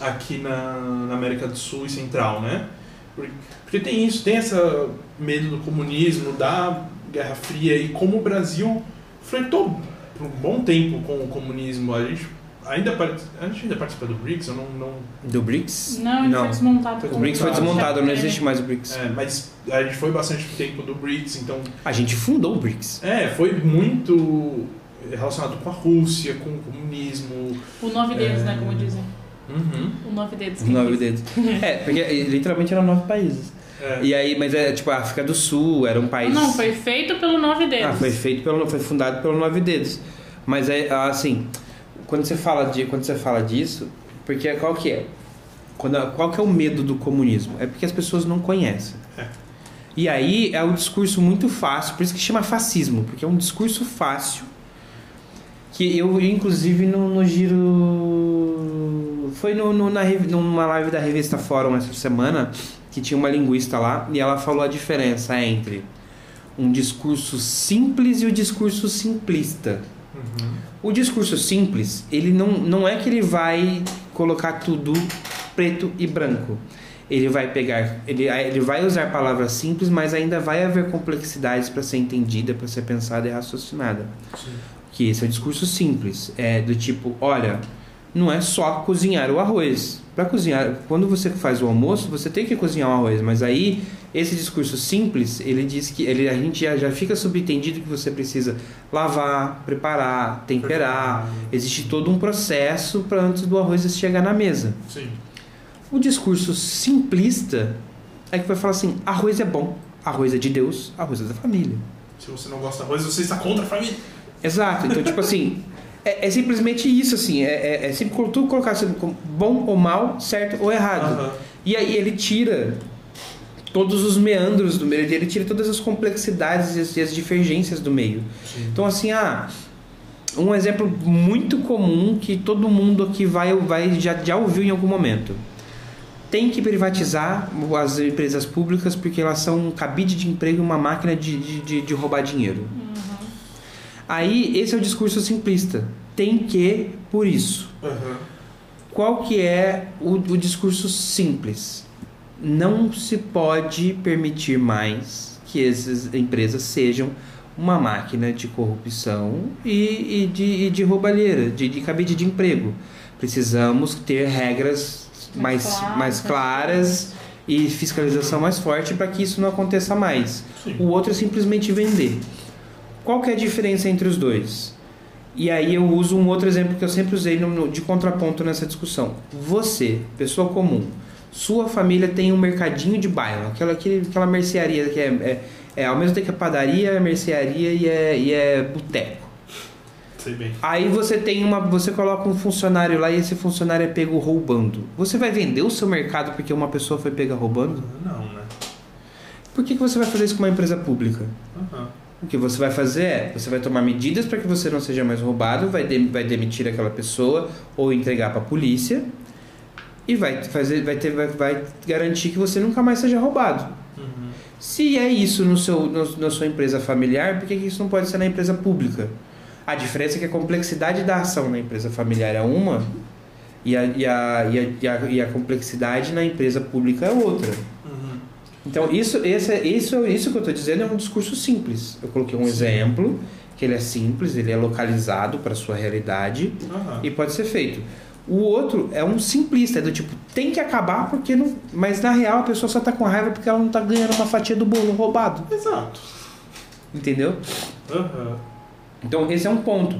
aqui na, na América do Sul e Central, né? Porque, porque tem isso, tem essa medo do comunismo, da Guerra Fria e como o Brasil flertou por um bom tempo com o comunismo. A gente ainda, part- a gente ainda participa do BRICS, eu não, não Do BRICS? Não, ele foi desmontado. O BRICS foi desmontado, não existe mais o BRICS. é, mas a gente foi bastante tempo do BRICS, então A gente fundou o BRICS. é, foi muito relacionado com a Rússia, com o comunismo. O nove dedos, É. né? Como dizem. Uhum. O nove dedos. Nove dedos. *laughs* É, porque literalmente eram nove países. É. E aí, mas é tipo a África do Sul, era um país. Não, foi feito pelo nove dedos. Ah, foi feito pelo. Foi fundado pelo Nove Dedos. Mas é assim, quando você fala de. Quando você fala disso, porque qual que é? Quando, qual que é o medo do comunismo? É porque as pessoas não conhecem. É. E aí é um discurso muito fácil, por isso que chama fascismo, porque é um discurso fácil que eu, inclusive, no, no giro. Foi no, no- na, numa live da revista Fórum essa semana que tinha uma linguista lá e ela falou a diferença entre um discurso simples e o discurso simplista. Uhum. O discurso simples, ele não, não é que ele vai colocar tudo preto e branco. Ele vai pegar, ele, ele vai usar palavras simples, mas ainda vai haver complexidades para ser entendida, para ser pensada e raciocinada. Sim. Que esse é o discurso simples, é do tipo, olha, não é só cozinhar o arroz. Para cozinhar, quando você faz o almoço, você tem que cozinhar o arroz, mas aí esse discurso simples, ele diz que ele, a gente já, já fica subentendido que você precisa lavar, preparar, temperar. Existe todo um processo para antes do arroz chegar na mesa. Sim. O discurso simplista é que vai falar assim: arroz é bom, arroz é de Deus, arroz é da família. Se você não gosta de arroz, você está contra a família. Exato. Então, tipo assim, é, é simplesmente isso, assim. É, é, é sempre tudo colocar assim, como bom ou mal, certo ou errado. Aham. E aí ele tira todos os meandros do meio, ele tira todas as complexidades e as, e as divergências do meio. Sim. Então, assim, ah, um exemplo muito comum que todo mundo aqui vai, vai já, já ouviu em algum momento. Tem que privatizar as empresas públicas porque elas são um cabide de emprego e uma máquina de, de, de, de roubar dinheiro. Aí, esse é o discurso simplista. Tem que, por isso. Aham. Qual que é o, o discurso simples? Não se pode permitir mais que essas empresas sejam uma máquina de corrupção e, e de, e de roubalheira, de, de cabide de emprego. Precisamos ter regras mais, claras, mais claras e fiscalização mais forte para que isso não aconteça mais. Sim. O outro é simplesmente vender. Qual que é a diferença entre os dois? E aí eu uso um outro exemplo que eu sempre usei no- de contraponto nessa discussão. Você, pessoa comum, sua família tem um mercadinho de bairro, aquela, aquela mercearia que é, é, é ao mesmo tempo que é padaria, é mercearia e é, e é boteco. Aí você tem uma. Você coloca um funcionário lá e esse funcionário é pego roubando. Você vai vender o seu mercado porque uma pessoa foi pega roubando? Não, né? Por que, que você vai fazer isso com uma empresa pública? Aham. O que você vai fazer é, você vai tomar medidas para que você não seja mais roubado, vai, de- vai demitir aquela pessoa ou entregar para a polícia e vai fazer, vai, ter, vai, vai garantir que você nunca mais seja roubado. Uhum. Se é isso no seu, no- na sua empresa familiar, por que que isso não pode ser na empresa pública? A diferença é que a complexidade da ação na empresa familiar é uma e a, e a, e a, e a, e a complexidade na empresa pública é outra. Uhum. Então, isso, esse, é- isso, é- isso que eu estou dizendo é um discurso simples. Eu coloquei um Sim. exemplo, que ele é simples, ele é localizado para sua realidade Aham. e pode ser feito. O outro é um simplista, é do tipo, tem que acabar porque não. Mas na real a pessoa só tá com raiva porque ela não tá ganhando uma fatia do bolo roubado. Exato. Entendeu? Aham. Então esse é um ponto.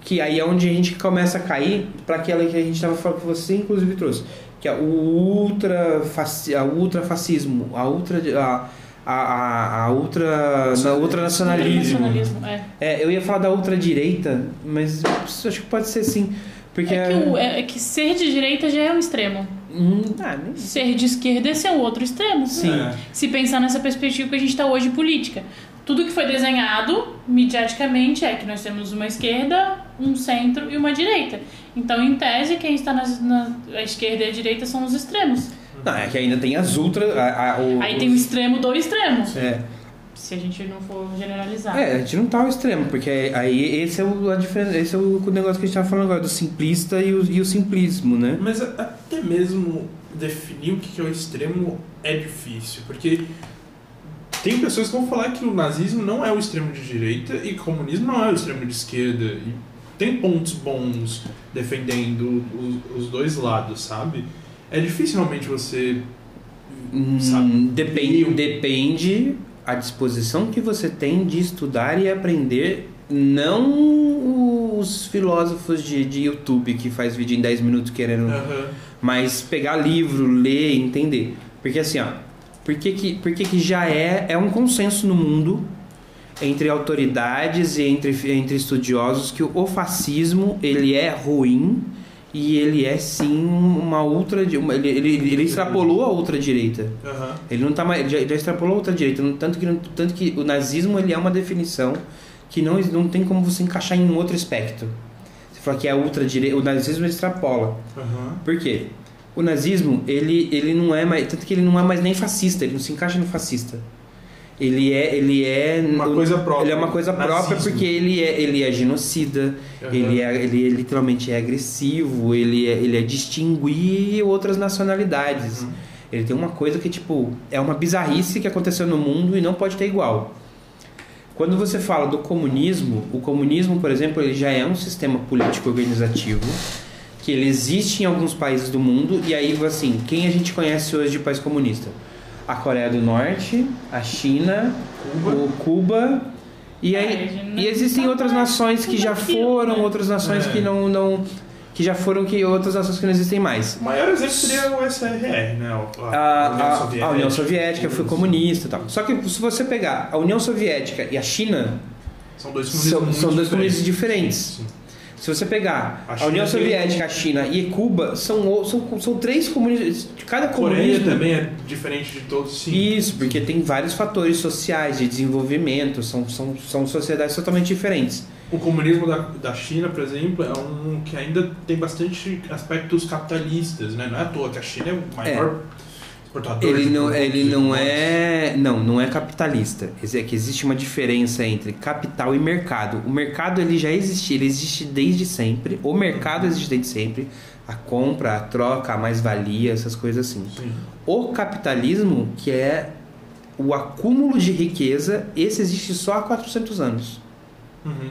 Que aí é onde a gente começa a cair para aquela que a gente estava falando que você inclusive trouxe. Que é o ultra a ultrafascismo, a ultra a, a, a, a ultra na ultranacionalismo. Nacionalismo, é. É, eu ia falar da ultradireita, mas acho que pode ser sim. Porque É que, o- é- é que ser de direita já é um extremo. Hum, ah, nem- Ser de esquerda esse é o outro extremo. Sim. É. Se pensar nessa perspectiva que a gente está hoje política. Tudo que foi desenhado mediaticamente é que nós temos uma esquerda, um centro e uma direita. Então, em tese, quem está nas- na, a esquerda e a direita são os extremos. Não, é que ainda tem as ultra. a- a- o- Aí tem o extremo do extremo. É, Se a gente não for generalizar. é, a gente não tá ao extremo, porque aí esse é o, a diferença, esse é o negócio que a gente tava falando agora, do simplista e o, e o simplismo, né? Mas até mesmo definir o que que é o extremo é difícil, porque tem pessoas que vão falar que o nazismo não é o extremo de direita e o comunismo não é o extremo de esquerda. E tem pontos bons defendendo os, os dois lados, sabe? É difícil realmente você. Hum, Sabe? depende, depende a disposição que você tem de estudar e aprender, não os filósofos de, de YouTube que faz vídeo em 10 minutos querendo Aham. mas pegar livro, ler, entender. Porque assim, ó, por que que, por que que já é, é um consenso no mundo entre autoridades e entre, entre estudiosos que o fascismo ele é ruim e ele é sim uma ultra uma, ele, ele, ele extrapolou a ultradireita. Aham. Ele não tá mais, já, já extrapolou a ultradireita, não- tanto que tanto que o nazismo ele é uma definição que não não tem como você encaixar em um outro aspecto. Você fala que é a ultradireita, o nazismo ele extrapola. Aham. Por quê? O nazismo, ele, ele não é mais. Tanto que ele não é mais nem fascista, ele não se encaixa no fascista. Ele é. Ele é Uma coisa própria. Ele é uma coisa própria Nazismo. porque ele é, ele é genocida, Aham. ele, é, ele é- literalmente é agressivo, ele é, ele é distinguir outras nacionalidades. Uhum. Ele tem uma coisa que, tipo, é uma bizarrice que aconteceu no mundo e não pode ter igual. Quando você fala do comunismo, o comunismo, por exemplo, ele já é um sistema político organizativo que ele existe em alguns países do mundo e aí, assim, quem a gente conhece hoje de país comunista? A Coreia do Norte, a China, Cuba. o Cuba e É, aí a e existem outras nações que já aquilo, foram, né? outras nações É. que não, não que já foram que outras nações que não existem mais. O maior exemplo seria o SRR, né? O- A, a- União a Soviética. União Soviética foi comunista e tal. Só que se você pegar a União Soviética e a China, São dois comunistas são, são dois diferentes. comunistas diferentes. Sim. Se você pegar A a, União tem- Soviética, a China e Cuba, são, são, são três comunistas. Cada Coreia comunismo. também é diferente de todos, sim. Isso, porque tem vários fatores sociais de desenvolvimento, são, são, são sociedades totalmente diferentes. O comunismo da, da China, por exemplo, é um que ainda tem bastante aspectos capitalistas, né? Não é à toa que a China é o maior exportador Ele não, ele não é. Não, não é capitalista. É que existe uma diferença entre capital e mercado. O mercado ele já existe, ele existe desde sempre. O mercado existe desde sempre. A compra, a troca, a mais-valia, essas coisas assim. Sim. O capitalismo, que é o acúmulo de riqueza, esse existe só há 400 anos. Uhum.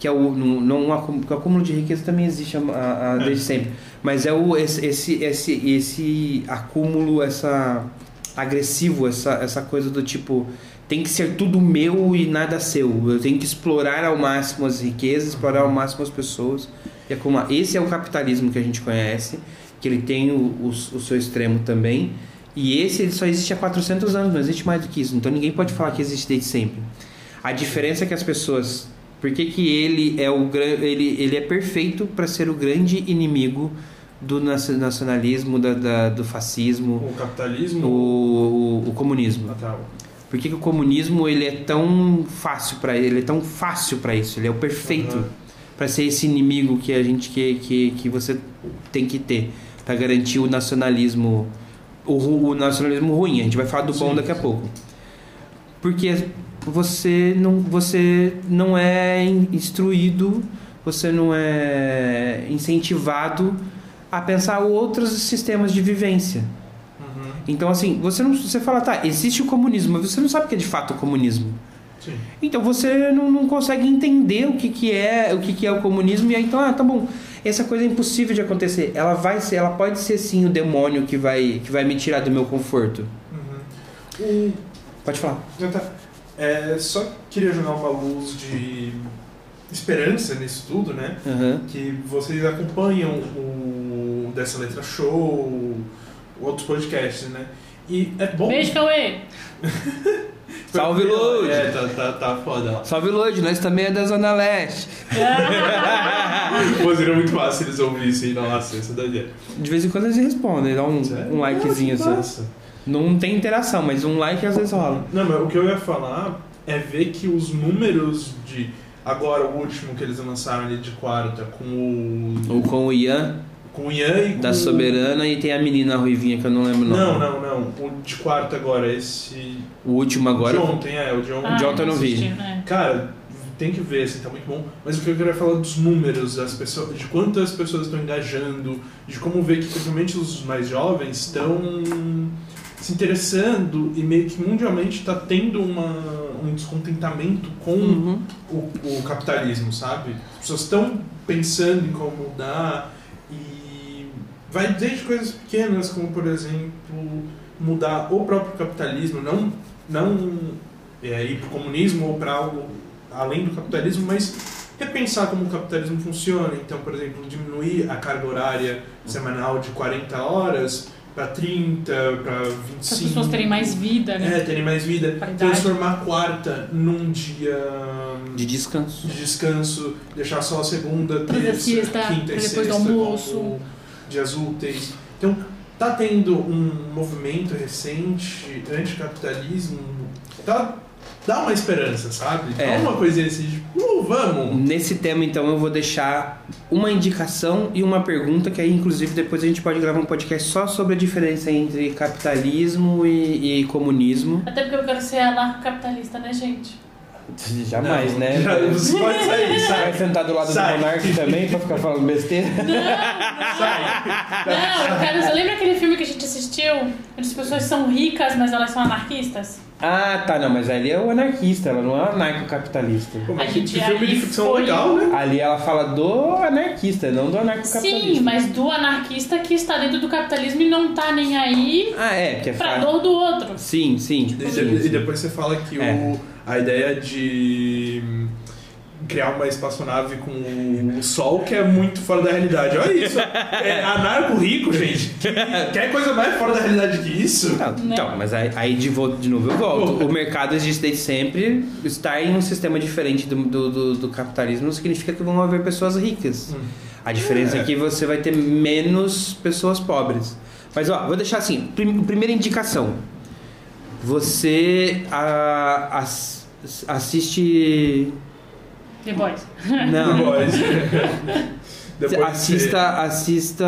Que é o não, não o acúmulo de riqueza também existe a- a- É. desde sempre, mas é o esse esse esse, esse acúmulo essa agressivo, essa essa coisa do tipo tem que ser tudo meu e nada seu. Eu tenho que explorar ao máximo as riquezas, explorar ao máximo as pessoas. E acumular. Esse é o capitalismo que a gente conhece, que ele tem o, o, o seu extremo também. E esse ele só existe há 400 anos, não existe mais do que isso. Então ninguém pode falar que existe desde sempre. A diferença é que as pessoas, por que, que ele é o ele ele é perfeito para ser o grande inimigo do nacio- nacionalismo, da, da- do fascismo, O capitalismo. o, o, o comunismo. Ah, tá. Por que, que o comunismo ele é tão fácil para ele é tão fácil para isso? Ele é o perfeito Uhum. para ser esse inimigo que a gente que, que, que você tem que ter para garantir o nacionalismo o, o nacionalismo ruim. A gente vai falar do bom Sim, daqui a sim. pouco. Porque você não você não é instruído, você não é incentivado a pensar outros sistemas de vivência. Uhum. Então, assim, você não. Você fala, tá, existe o comunismo, mas você não sabe o que é de fato o comunismo. Sim. Então você não, não consegue entender o que, que é o que, que é o comunismo, e aí então, ah, tá bom. Essa coisa é impossível de acontecer. Ela vai ser, ela pode ser sim o demônio que vai, que vai me tirar do meu conforto. Uhum. O Pode falar. Ah, tá. É, só queria jogar uma luz de esperança nisso tudo, né? Aham. Que vocês acompanham o Dessa Letra Show, outros podcasts, né? E é bom. Beijo, Cauê! *laughs* Salve, Lud! É, tá, tá, tá foda lá. Salve Lodi, nós também é da Zona Leste. *laughs* Pô, seria muito fácil se eles ouvissem. Nossa, isso daí é. De vez em quando eles respondem, dá um, Sério? um likezinho só. massa. Não tem interação, mas um like às vezes rola. Não, mas o que eu ia falar é ver que os números de. Agora, o último que eles lançaram ali de quarta com o. Ou com o Ian, Com o Ian e com da Soberana, e tem a menina ruivinha que eu não lembro o nome. Não, não, não. O de quarta agora, esse. O último agora. De ontem, é, o de ontem. Ah, de ontem eu não vi. né? Cara, tem que ver, assim, tá muito bom. Mas o que eu queria falar dos números, das pessoas, de quantas pessoas estão engajando, de como ver que principalmente os mais jovens estão se interessando e meio que mundialmente está tendo uma, um descontentamento com Uhum. o, o capitalismo, sabe? As pessoas estão pensando em como mudar e vai desde coisas pequenas, como por exemplo mudar o próprio capitalismo, não, não é, ir para o comunismo ou para algo além do capitalismo, mas repensar como o capitalismo funciona. Então, por exemplo, diminuir a carga horária semanal de 40 horas para 30, para 25. Para as pessoas terem mais vida, né? É, terem mais vida. Qualidade. Transformar a quarta num dia De descanso. de descanso, deixar só a segunda, terça, siesta, quinta e pra depois sexta do almoço. como dias úteis. Então, tá tendo um movimento recente anticapitalismo, tá, dá uma esperança, sabe? É. Dá uma coisinha assim, tipo, uh, vamos! Nesse tema, então, eu vou deixar uma indicação e uma pergunta, que aí, inclusive, depois a gente pode gravar um podcast só sobre a diferença entre capitalismo e, e comunismo. Até porque eu quero ser anarcocapitalista, né, gente? *laughs* Jamais, Não, né? já- você pode sair, Vai sai. sentar do lado Sai. do monarca também pra ficar falando besteira? Não, eu quero. Você lembra aquele filme que a gente assistiu? Onde as pessoas são ricas, mas elas são anarquistas? Ah, tá, não, mas ali é o anarquista, ela não é o anarcocapitalista. Pô, mas A que gente filme de aí ficção foi- legal, né? Ali ela fala do anarquista, não do anarcocapitalista. Sim, mas do anarquista que está dentro do capitalismo e não tá nem aí Ah, é, que é pra fácil. dor do outro. Sim, sim. E, de- sim, e sim. depois você fala que É. o, a ideia de criar uma espaçonave com o sol que é muito fora da realidade. Olha isso. É anarco rico, gente. Que- *laughs* Quer coisa mais fora da realidade que isso? Não, Né? Então, mas aí, aí de, vo- de novo eu volto. O mercado existe desde sempre. Estar em um sistema diferente do, do, do- do capitalismo não significa que vão haver pessoas ricas. Hum. A diferença é. É. que você vai ter menos pessoas pobres. Mas ó, vou deixar assim, prim- primeira indicação. Você a- as- assiste. The Boys. Não. Boys. *laughs* Depois assista. Assista.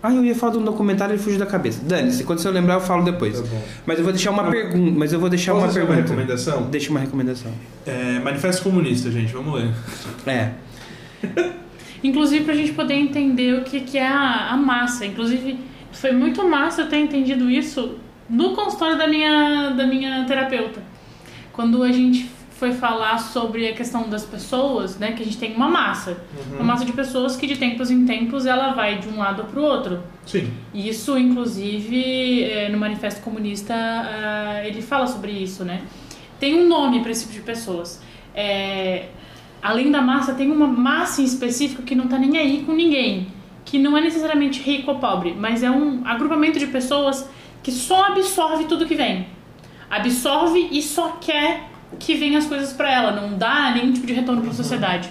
Ah, eu ia falar de um documentário e fugiu da cabeça. Dane-se, quando você lembrar eu falo depois. Tá. Mas eu vou deixar uma pergunta. Mas eu vou deixar Posso uma fazer uma pergunta. recomendação? Deixa uma recomendação. É, Manifesto Comunista, gente. Vamos ler. É. *laughs* Inclusive pra gente poder entender o que, que é a, a massa. Inclusive, foi muito massa eu ter entendido isso no consultório da minha, da minha terapeuta. Quando a gente foi falar sobre a questão das pessoas, né? Que a gente tem uma massa. Uma massa de pessoas que de tempos em tempos ela vai de um lado para o outro. Sim. Isso, inclusive, eh, no Manifesto Comunista, ah, ele fala sobre isso, né? Tem um nome para esse tipo de pessoas. É, além da massa, tem uma massa em específico que não tá nem aí com ninguém. Que não é necessariamente rico ou pobre, mas é um agrupamento de pessoas que só absorve tudo que vem. Absorve e só quer que venham as coisas para ela, não dá nenhum tipo de retorno para a sociedade.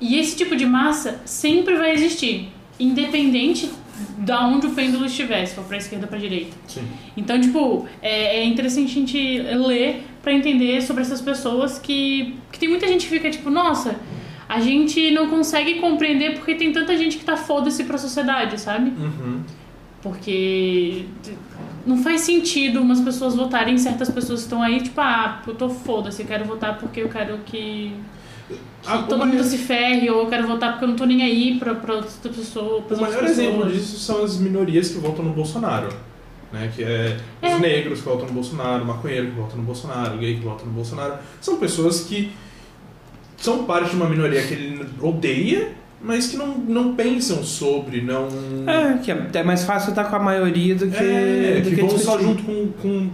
E esse tipo de massa sempre vai existir, independente da onde o pêndulo estiver, se for pra esquerda ou pra direita. Sim. Então, tipo, é, é interessante a gente ler pra entender sobre essas pessoas que, que tem muita gente que fica tipo, nossa, a gente não consegue compreender porque tem tanta gente que tá foda-se pra sociedade, sabe? Uhum. Porque não faz sentido umas pessoas votarem em certas pessoas que estão aí, tipo, ah, eu tô foda-se, eu quero votar porque eu quero que, que Ah, todo mundo maior- se ferre, ou eu quero votar porque eu não tô nem aí pra, pra outras pessoas. O maior exemplo disso são as minorias que votam no Bolsonaro. Né, que é os É. negros que votam no Bolsonaro, o maconheiro que vota no Bolsonaro, o gay que vota no Bolsonaro. São pessoas que são parte de uma minoria que ele odeia, mas que não, não pensam sobre, não. É, que é, é mais fácil estar com a maioria do que. É, do que vão só junto com, com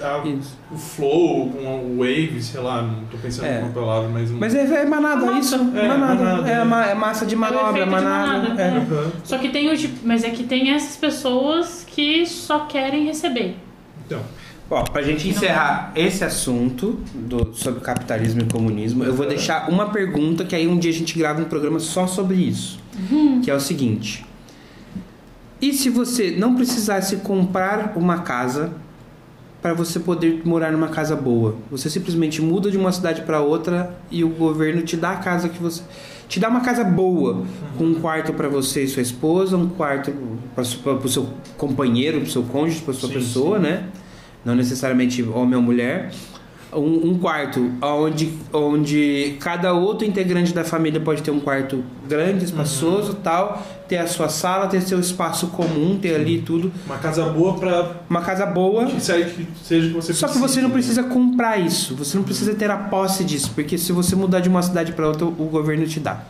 a- o flow, com o wave, sei lá, não tô pensando É. em uma palavra, mas. um- Mas é, é manada, Manada. isso. É, manada. manada, É, é. ma- é massa de manobra, de manada. manada, é. é. Aham. Só que tem o tipo, mas é que tem essas pessoas que só querem receber. Então, Ó, pra gente encerrar esse assunto do, sobre capitalismo e comunismo, eu vou deixar uma pergunta que aí um dia a gente grava um programa só sobre isso. Que é o seguinte. E se você não precisasse comprar uma casa para você poder morar numa casa boa? Você simplesmente muda de uma cidade para outra e o governo te dá a casa que você te dá uma casa boa, com um quarto para você e sua esposa, um quarto para o seu companheiro, para o seu cônjuge, para sua Sim, pessoa, sim. né? Não necessariamente homem ou mulher. Um, um quarto onde, onde cada outro integrante da família pode ter um quarto grande, espaçoso tal, ter a sua sala, ter seu espaço comum, ter ali tudo. uma casa boa pra Uma casa boa. que seja que, seja que você Só que precise. você não precisa comprar isso, você não precisa ter a posse disso, porque se você mudar de uma cidade para outra, o governo te dá.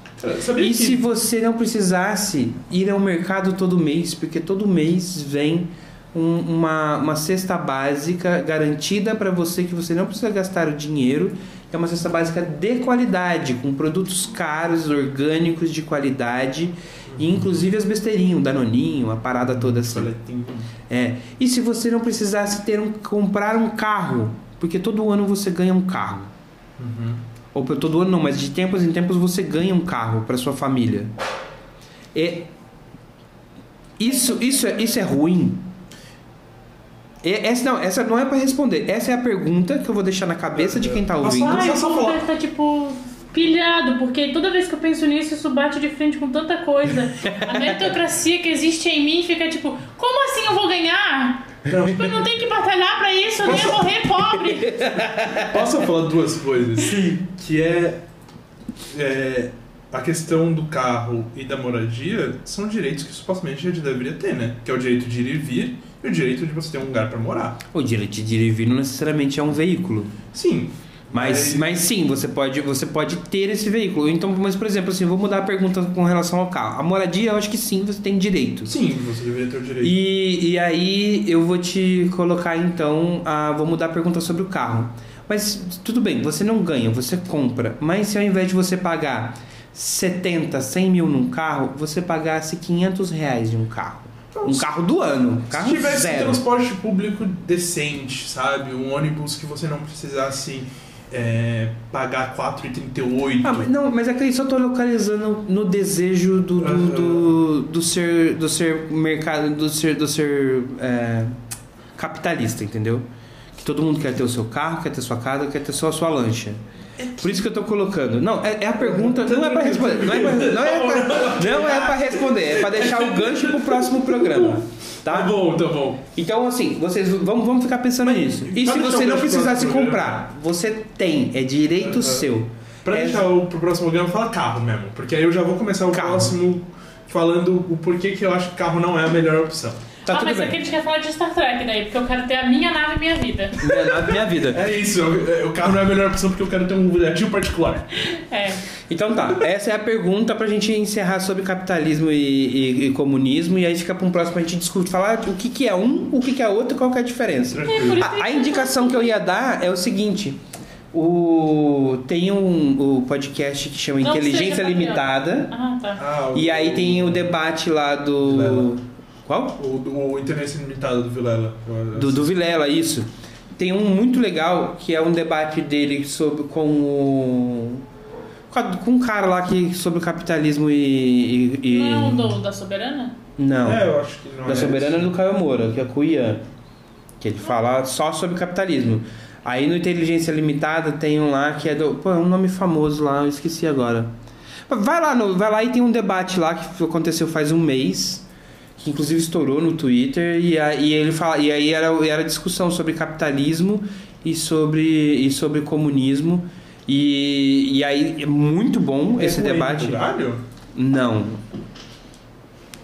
E que se você não precisasse ir ao mercado todo mês, porque todo mês vem um- uma, uma cesta básica garantida para você que você não precisa gastar o dinheiro, é uma cesta básica de qualidade, com produtos caros, orgânicos de qualidade, e inclusive as besteirinhas, o danoninho, a parada toda assim. É. E se você não precisasse ter um, comprar um carro, porque todo ano você ganha um carro. Uhum. Ou todo ano não, mas de tempos em tempos você ganha um carro para sua família. É isso, isso, é, isso é ruim. É- essa não, essa não é para responder. Essa é a pergunta que eu vou deixar na cabeça de quem tá ouvindo. Nossa, Ai, só- só o povo deve tá tipo pilhado, porque toda vez que eu penso nisso, isso bate de frente com tanta coisa. A meritocracia que existe em mim fica tipo, como assim eu vou ganhar? Tipo, eu não tenho que batalhar pra isso, eu nem ia morrer pobre. *laughs* Posso falar duas coisas? Sim. Que é, é, a questão do carro e da moradia são direitos que supostamente a gente deveria ter, né? Que é o direito de ir e vir e o direito de você ter um lugar pra morar. O direito de ir e vir não necessariamente é um veículo. Sim. Mas, mas sim, você pode, você pode ter esse veículo. Então, mas por exemplo, assim, vou mudar a pergunta com relação ao carro. A moradia, eu acho que sim, você tem direito. Sim, você deveria ter o direito. E, e aí eu vou te colocar então, a, vou mudar a pergunta sobre o carro. Mas tudo bem, você não ganha, você compra. Mas se ao invés de você pagar 70, 100 mil num carro, você pagasse 500 reais de um carro. Um carro do ano, um carro Se tivesse zero. transporte público decente, sabe? Um ônibus que você não precisasse é, pagar 4,38. Ah, mas, não, mas é que isso eu tô localizando no desejo do, do, Aham. do, do ser do ser mercado do ser do ser é, capitalista, entendeu? Que todo mundo quer ter o seu carro, quer ter sua casa, quer ter só a sua lancha. Por isso que eu tô colocando. Não, é, é a pergunta. Não é pra responder. Não é pra, não é pra, não é pra responder. É pra deixar o gancho pro próximo programa. Tá Tá? bom, tá bom. Então, assim, vocês vamos, vamos ficar pensando nisso. E se você não precisasse comprar, você tem, é direito seu. Pra É- deixar o, pro próximo programa, fala carro mesmo. Porque aí eu já vou começar o Carro. próximo falando o porquê que eu acho que carro não é a melhor opção. Tá ah, tudo mas bem. aqui a gente quer falar de Star Trek daí, porque eu quero ter a minha nave e minha vida. Minha nave, minha vida. É isso, eu- o carro não é a melhor opção porque eu quero ter um ativo particular. É. Então tá, essa é a pergunta pra gente encerrar sobre capitalismo e, e- e comunismo e aí fica pra um próximo a gente discutir, falar o que, que é um, o que, que é outro e qual que é a diferença. É, A, a indicação que eu ia dar é o seguinte: o, tem um o podcast que chama Não Inteligência patriota. Limitada Ah, tá. Ah, e aí tem o debate lá do. Qual? O, o Internet Ilimitado do Vilela. Do, do Vilela, isso. Tem um muito legal que é um debate dele sobre com o. Com, um cara lá que, sobre o capitalismo e. e- e- Não é o do, da Soberana? Não. É, eu acho que não Da é. Soberana é do Caio Moura, que é com o Ian. Que ele fala só sobre capitalismo. Aí no Inteligência Limitada tem um lá que é do. Pô, é um nome famoso lá, eu esqueci agora. Vai lá, no, vai lá e tem um debate lá que aconteceu faz um mês. Que inclusive estourou no Twitter. E, a- e ele fala, e aí era, era discussão sobre capitalismo e sobre, e sobre comunismo. E, e aí é muito bom É esse o debate. Bugalho? Não.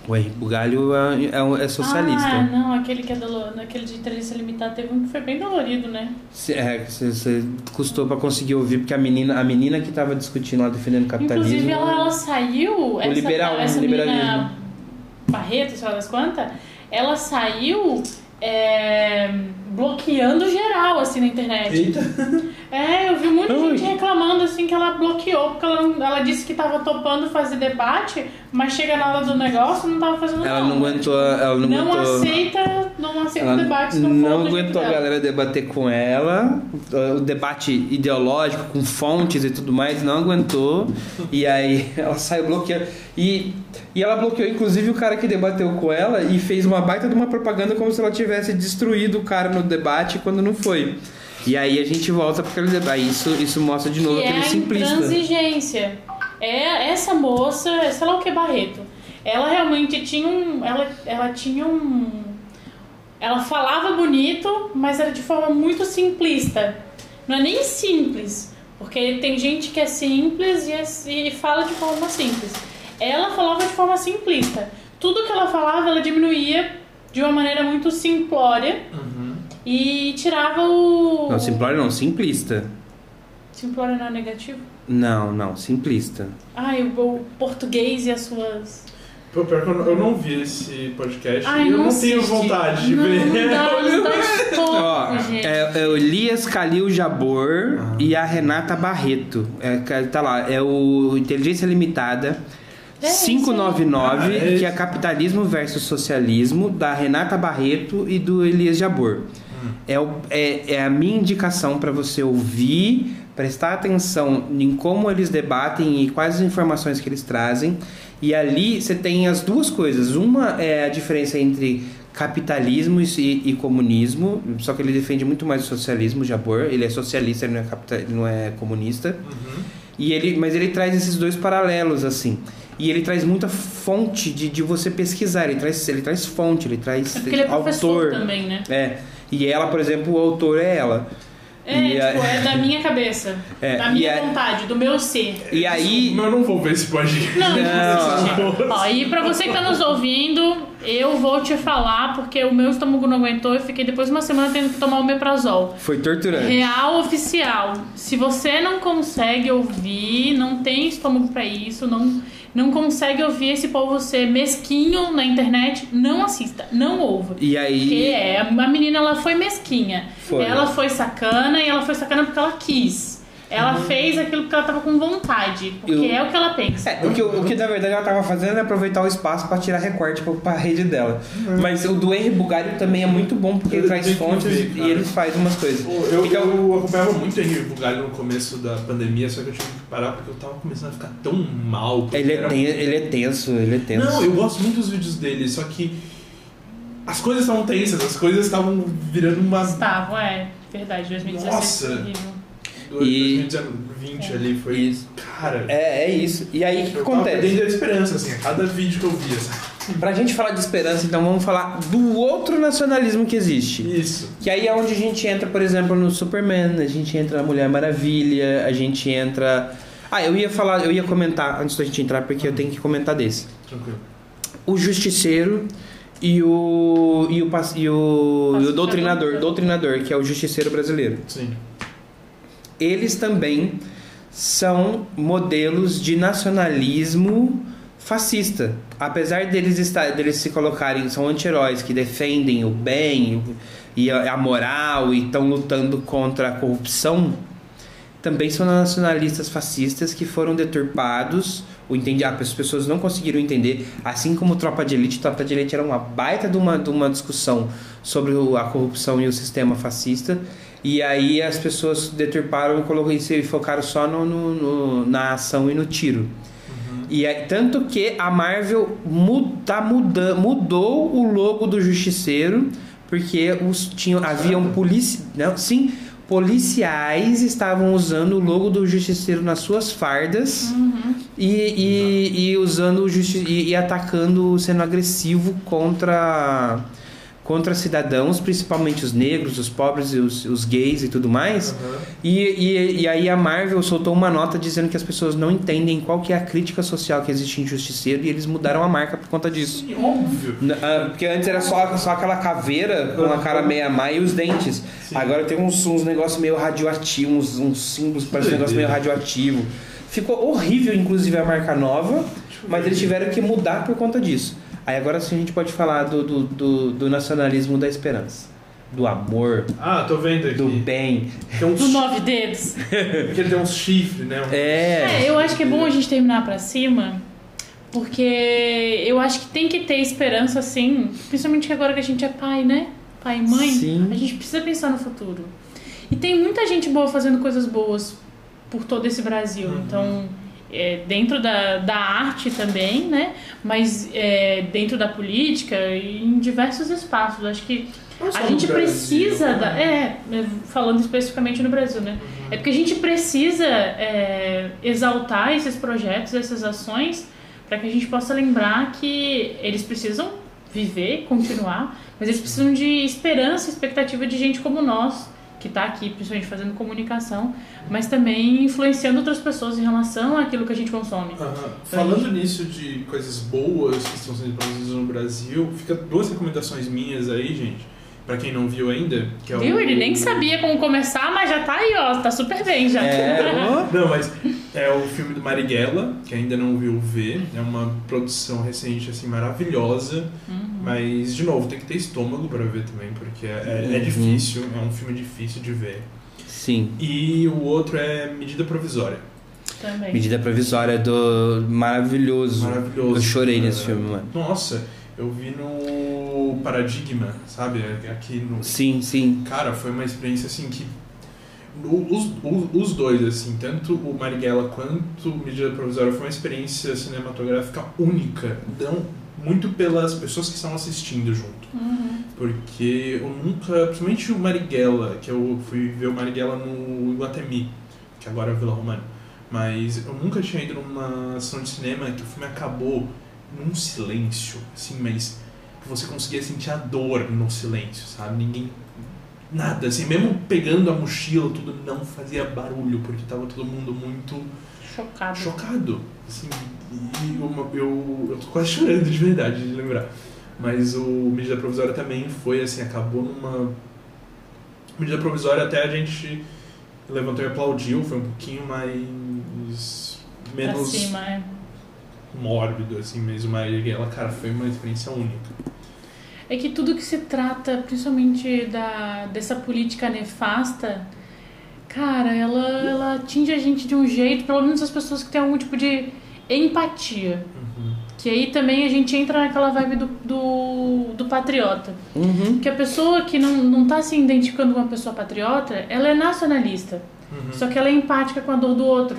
O Henrique Bugalho é, é, é socialista. Ah, não, aquele que é dolorido, aquele de inteligência limitada teve um que foi bem dolorido, né? É, você custou pra conseguir ouvir, porque a menina, a menina que tava discutindo lá defendendo o capitalismo. Inclusive, ela, ela saiu, essa, liberal- essa menina liberalismo. Barreto, sei lá das quantas, ela saiu é, bloqueando geral, assim, na internet. Eita. *laughs* É, eu vi muita Ui. gente reclamando, assim, que ela bloqueou, porque ela, não- ela disse que tava topando fazer debate, mas chega na hora do negócio não tava fazendo Ela nada. não aguentou, ela não, Não aguentou. aceita, não aceita Ela debate se não, não for do jeito aguentou a dela. galera debater com ela, o debate ideológico com fontes e tudo mais, não aguentou. e aí *laughs* ela saiu bloqueando. E, e ela bloqueou inclusive o cara que debateu com ela e fez uma baita de uma propaganda como se ela tivesse destruído o cara no debate quando não foi. E aí a gente volta para aquele debate. Isso, isso mostra de novo que é aquele a simplista. intransigência. É essa moça, sei lá o que Barreto. Ela realmente tinha um, ela, ela tinha um, ela falava bonito, mas era de forma muito simplista. Não é nem simples, porque tem gente que é simples e, é- e fala de forma simples. Ela falava de forma simplista. Tudo que ela falava, ela diminuía de uma maneira muito simplória e tirava o Não, simplório não, simplista. simplória não é negativo. Não, não, simplista. Ai, o, o português e as suas. Pô, pior que eu não, eu não vi esse podcast Ai, e eu não, tenho assiste. vontade de não, ver. Não dá, *laughs* não dá Ó, estômago, gente. é, é o Elias Calil Jabor e a Renata Barreto. É, tá lá, é o Inteligência Limitada. É, isso 599, aí. Ah, é que é. Capitalismo versus Socialismo, da Renata Barreto e do Elias Jabor. É, o- é, é a minha indicação para você ouvir, prestar atenção em como eles debatem e quais as informações que eles trazem. E ali você tem as duas coisas. Uma é a diferença entre capitalismo e, e comunismo, só que ele defende muito mais o socialismo, Jabor. Ele é socialista, ele não é, capita, ele não é comunista. E ele, mas ele traz esses dois paralelos, assim. E ele traz muita fonte de, de você pesquisar. Ele traz, ele traz fonte, ele traz É ele é autor. também, né? É. E ela, por exemplo, o autor é ela. É, E a- tipo, é da *laughs* minha cabeça. É, da e minha a- vontade, do meu ser. E aí. Mas eu não vou ver esse podcast. Não, Não. não. Ó, e pra você que tá nos ouvindo, eu vou te falar, porque o meu estômago não aguentou e fiquei depois de uma semana tendo que tomar o meprazol. Foi torturante. Real oficial. Se você não consegue ouvir, não tem estômago pra isso, não, não consegue ouvir esse povo ser mesquinho na internet, não assista, não ouva. E Porque aí. é, a menina ela foi mesquinha. Foi. Ela foi sacana e ela foi sacana porque ela quis. Ela fez aquilo porque ela tava com vontade. Porque Uhum. Eu- é o que ela pensa. É, o, que, o que na verdade ela tava fazendo é aproveitar o espaço pra tirar recorte pra, pra rede dela. Mas o do Henry Bugalho também é muito bom porque ele Eu traz tenho que fontes ver, e ele faz umas coisas. Eu, Então- eu acompanhava muito o Henrique Bugalho no começo da pandemia, só que eu tive que parar porque eu tava começando a ficar tão mal. porque Ele é, era- ten- ele é tenso, ele é tenso. Não, eu gosto muito dos vídeos dele, só que as coisas estavam tensas, as coisas estavam virando uma. Estavam, é. Verdade, 2016 Nossa. foi horrível. E- 2020 ali foi. Isso. Cara, É, é isso. E aí o que acontece? perdendo a esperança, assim, a cada vídeo que eu via. sabe? Pra gente falar de esperança, então vamos falar do outro nacionalismo que existe. Isso. Que aí é onde a gente entra, por exemplo, no Superman, a gente entra na Mulher Maravilha, a gente entra. Ah, eu ia falar, eu ia comentar antes da gente entrar, porque eu tenho que comentar desse. Tranquilo. O Justiceiro e o e o, e o, e o doutrinador, doutrinador, que é o justiceiro brasileiro. Sim. Eles também são modelos de nacionalismo fascista. Apesar deles estar, deles se colocarem, são anti-heróis que defendem o bem e a, moral e estão lutando contra a corrupção, também são nacionalistas fascistas que foram deturpados. O entendi, as pessoas não conseguiram entender, assim como Tropa de Elite. Tropa de Elite era uma baita de uma, de uma discussão sobre a corrupção e o sistema fascista. E aí as pessoas deturparam e colocou- e se focaram só no, no- na ação e no tiro. E aí, tanto que a Marvel mu- tá muda, mudou o logo do Justiceiro, porque os tinham haviam polici, não, sim, policiais estavam usando o logo do Justiceiro nas suas fardas e, e, e usando o justi e, e atacando, sendo agressivo contra contra cidadãos, principalmente os negros, os pobres, e os, os gays e tudo mais. Aham. E, e, e aí a Marvel soltou uma nota dizendo que as pessoas não entendem qual que é a crítica social que existe em Justiceiro e eles mudaram a marca por conta disso. Sim, óbvio. Ah, Porque antes era só, só aquela caveira com a cara meia má e os dentes. Sim. Agora tem uns, uns negócios meio radioativos, uns, uns símbolos parecem um negócio meio radioativo. Ficou horrível, inclusive, a marca nova, mas eles tiveram que mudar por conta disso. Aí agora sim a gente pode falar do, do, do, do nacionalismo da esperança. Do amor, Ah, tô vendo aqui. do bem. Tem uns, Do nove dedos. *laughs* porque ele tem uns chifres, né? Um- É. É, eu acho que é bom a gente terminar pra cima, porque eu acho que tem que ter esperança, assim, principalmente que agora que a gente é pai, né? Pai e mãe, Sim. a gente precisa pensar no futuro. E tem muita gente boa fazendo coisas boas por todo esse Brasil. Uhum. Então, é, dentro da, da arte também, né? Mas é, dentro da política em diversos espaços. Acho que a gente Brasil, precisa né? da, é, é, falando especificamente no Brasil, né? É porque a gente precisa é, exaltar esses projetos, essas ações, para que a gente possa lembrar que eles precisam viver, continuar, mas eles precisam de esperança, expectativa de gente como nós, que está aqui, principalmente fazendo comunicação, mas também influenciando outras pessoas em relação àquilo que a gente consome. Aham. Falando nisso de coisas boas que estão sendo produzidas no Brasil, fica duas recomendações minhas aí, gente. Pra quem não viu ainda, que é Viu? o... Ele nem sabia como começar, mas já tá aí, ó, tá super bem já. É. *laughs* Não, mas é o filme do Marighella, que ainda não viu ver. É uma produção recente, assim, maravilhosa. Mas, de novo, tem que ter estômago pra ver também, porque é, é- é Uhum. difícil, é um filme difícil de ver. Sim. E o outro é Medida Provisória. Também. Medida provisória do maravilhoso. Maravilhoso. Eu chorei cara. nesse filme, mano. Nossa, eu vi no Paradigma, sabe? Aqui no. Sim, sim. Cara, foi uma experiência assim que. o- Os, os, dois, assim, tanto o Marighella quanto o Medida Provisória, foi uma experiência cinematográfica única. Então, muito pelas pessoas que estão assistindo junto. Uhum. Porque eu nunca. Principalmente o Marighella, que eu fui ver o Marighella no Iguatemi, que agora é Vila Romana. Mas eu nunca tinha ido numa ação de cinema que o filme acabou num silêncio, assim, mas que você conseguia sentir a dor no silêncio, sabe? Ninguém. Nada, assim, mesmo pegando a mochila, tudo não fazia barulho, porque tava todo mundo muito Chocado. chocado. Assim, e eu, eu, eu tô quase chorando de verdade de lembrar. Mas o medida provisória também foi assim, acabou numa. Medida provisória até a gente levantou e aplaudiu, foi um pouquinho mais. Pra menos cima, é. Mórbido, assim mesmo. Mas ela, cara, foi uma experiência única. É que tudo que se trata, principalmente da, dessa política nefasta, cara, ela, ela atinge a gente de um jeito, pelo menos as pessoas que têm algum tipo de empatia. Uhum. Que aí também a gente entra naquela vibe do, do, do patriota. Uhum. Porque a pessoa que não, não tá se identificando com uma pessoa patriota, ela é nacionalista. Uhum. Só que ela é empática com a dor do outro.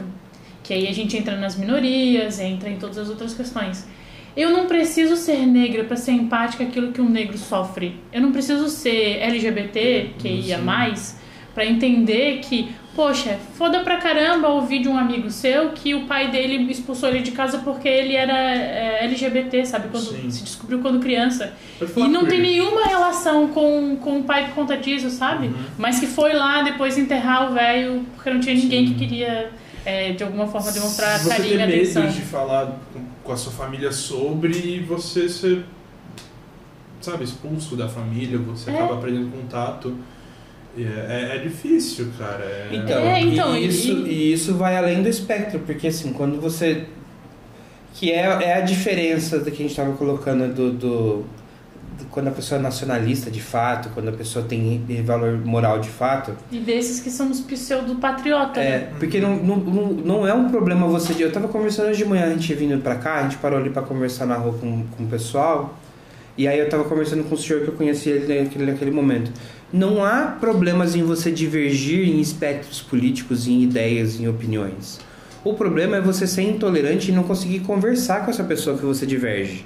Que aí a gente entra nas minorias, entra em todas as outras questões. Eu não preciso ser negra para ser empática àquilo que um negro sofre. Eu não preciso ser LGBT, que ia mais, para entender que, poxa, foda pra caramba ouvir de um amigo seu que o pai dele expulsou ele de casa porque ele era é, LGBT, sabe? Quando Sim. se descobriu quando criança. E não tem nenhuma relação com, com o pai por conta disso, sabe? Uhum. Mas que foi lá depois enterrar o velho porque não tinha ninguém que queria, é, de alguma forma, demonstrar você carinho e tem medo atenção. de falar com, a sua família sobre, você ser sabe, expulso da família, você É. acaba perdendo contato. E É, é, é difícil, cara. É- Então, É, então, e, e- isso, e isso vai além do espectro, porque assim, quando você. Que é, é a diferença do que a gente estava colocando do, do, do- Quando a pessoa é nacionalista de fato, quando a pessoa tem valor moral de fato. E desses que são os pseudo-patriota, É, né? porque não, não, não, é um problema você. de- Eu tava conversando hoje de manhã, a gente vindo pra cá, a gente parou ali pra conversar na rua com, com o pessoal. E aí eu tava conversando com o senhor que eu conheci ele naquele, naquele momento. Não há problemas em você divergir em espectros políticos, em ideias, em opiniões. O problema é você ser intolerante e não conseguir conversar com essa pessoa que você diverge.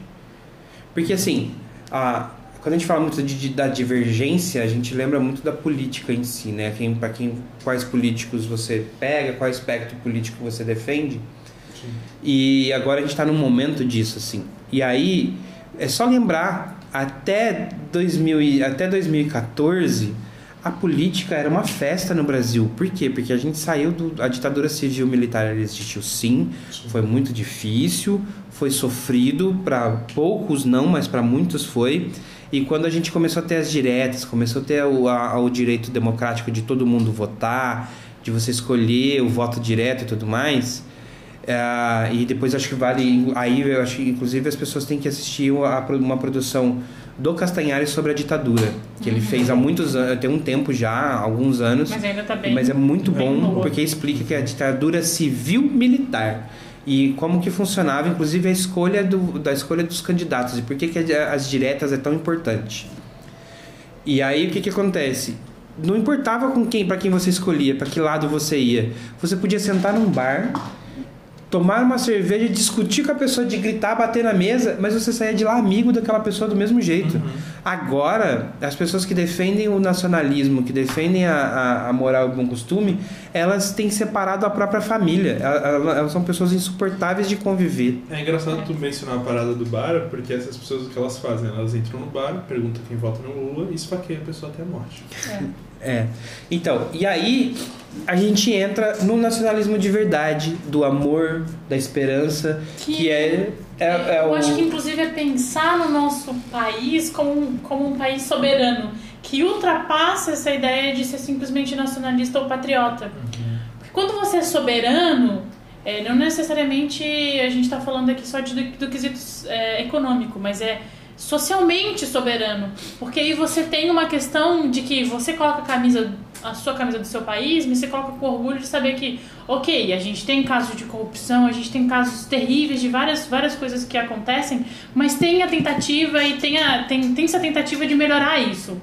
Porque assim, a, quando a gente fala muito de, de- da divergência, a gente lembra muito da política em si, né? Quem, para quem, quais políticos você pega, qual espectro político você defende. Sim. E agora a gente está num momento disso, assim. E aí, é só lembrar, até, 2000 e, até 2014, a política era uma festa no Brasil. Por quê? Porque a gente saiu do... A ditadura civil militar ela existiu sim, foi muito difícil, foi sofrido, para poucos não, mas para muitos foi. E quando a gente começou a ter as diretas, começou a ter o, a- o direito democrático de todo mundo votar, de você escolher o voto direto e tudo mais, é, e depois acho que vale. Aí eu acho que inclusive as pessoas têm que assistir a, uma produção do Castanhari sobre a ditadura, que ele fez há muitos anos, tem um tempo já, há alguns anos. Mas ainda tá bem. Mas é muito bom porque explica que é a ditadura civil-militar e como que funcionava, inclusive a escolha do, da escolha dos candidatos e por que, que as diretas é tão importante. E aí o que que acontece? Não importava com quem, para quem você escolhia, para que lado você ia. Você podia sentar num bar, tomar uma cerveja, discutir com a pessoa, de gritar, bater na mesa, mas você saía de lá amigo daquela pessoa do mesmo jeito. Agora, as pessoas que defendem o nacionalismo, que defendem a, a, a moral e o bom costume, elas têm separado a própria família. Elas, elas- elas são pessoas insuportáveis de conviver. É engraçado tu mencionar a parada do bar, porque essas pessoas o que elas fazem? Elas entram no bar, perguntam quem vota no Lula e esfaqueiam a pessoa até a morte. É. Então, e aí a gente entra no nacionalismo de verdade, do amor, da esperança, que, Que- é, é, é Eu o... acho que inclusive é pensar no nosso país como, um- como um país soberano, que ultrapassa essa ideia de ser simplesmente nacionalista ou patriota. Porque quando você é soberano, é, não necessariamente a gente está falando aqui só de, do, do quesito é, econômico, mas é socialmente soberano. Porque aí você tem uma questão de que você coloca a camisa, a sua camisa do seu país, mas você coloca com orgulho de saber que, ok, a gente tem casos de corrupção, a gente tem casos terríveis de várias, várias coisas que acontecem, mas tem a tentativa e tem, a, tem, tem essa tentativa de melhorar isso.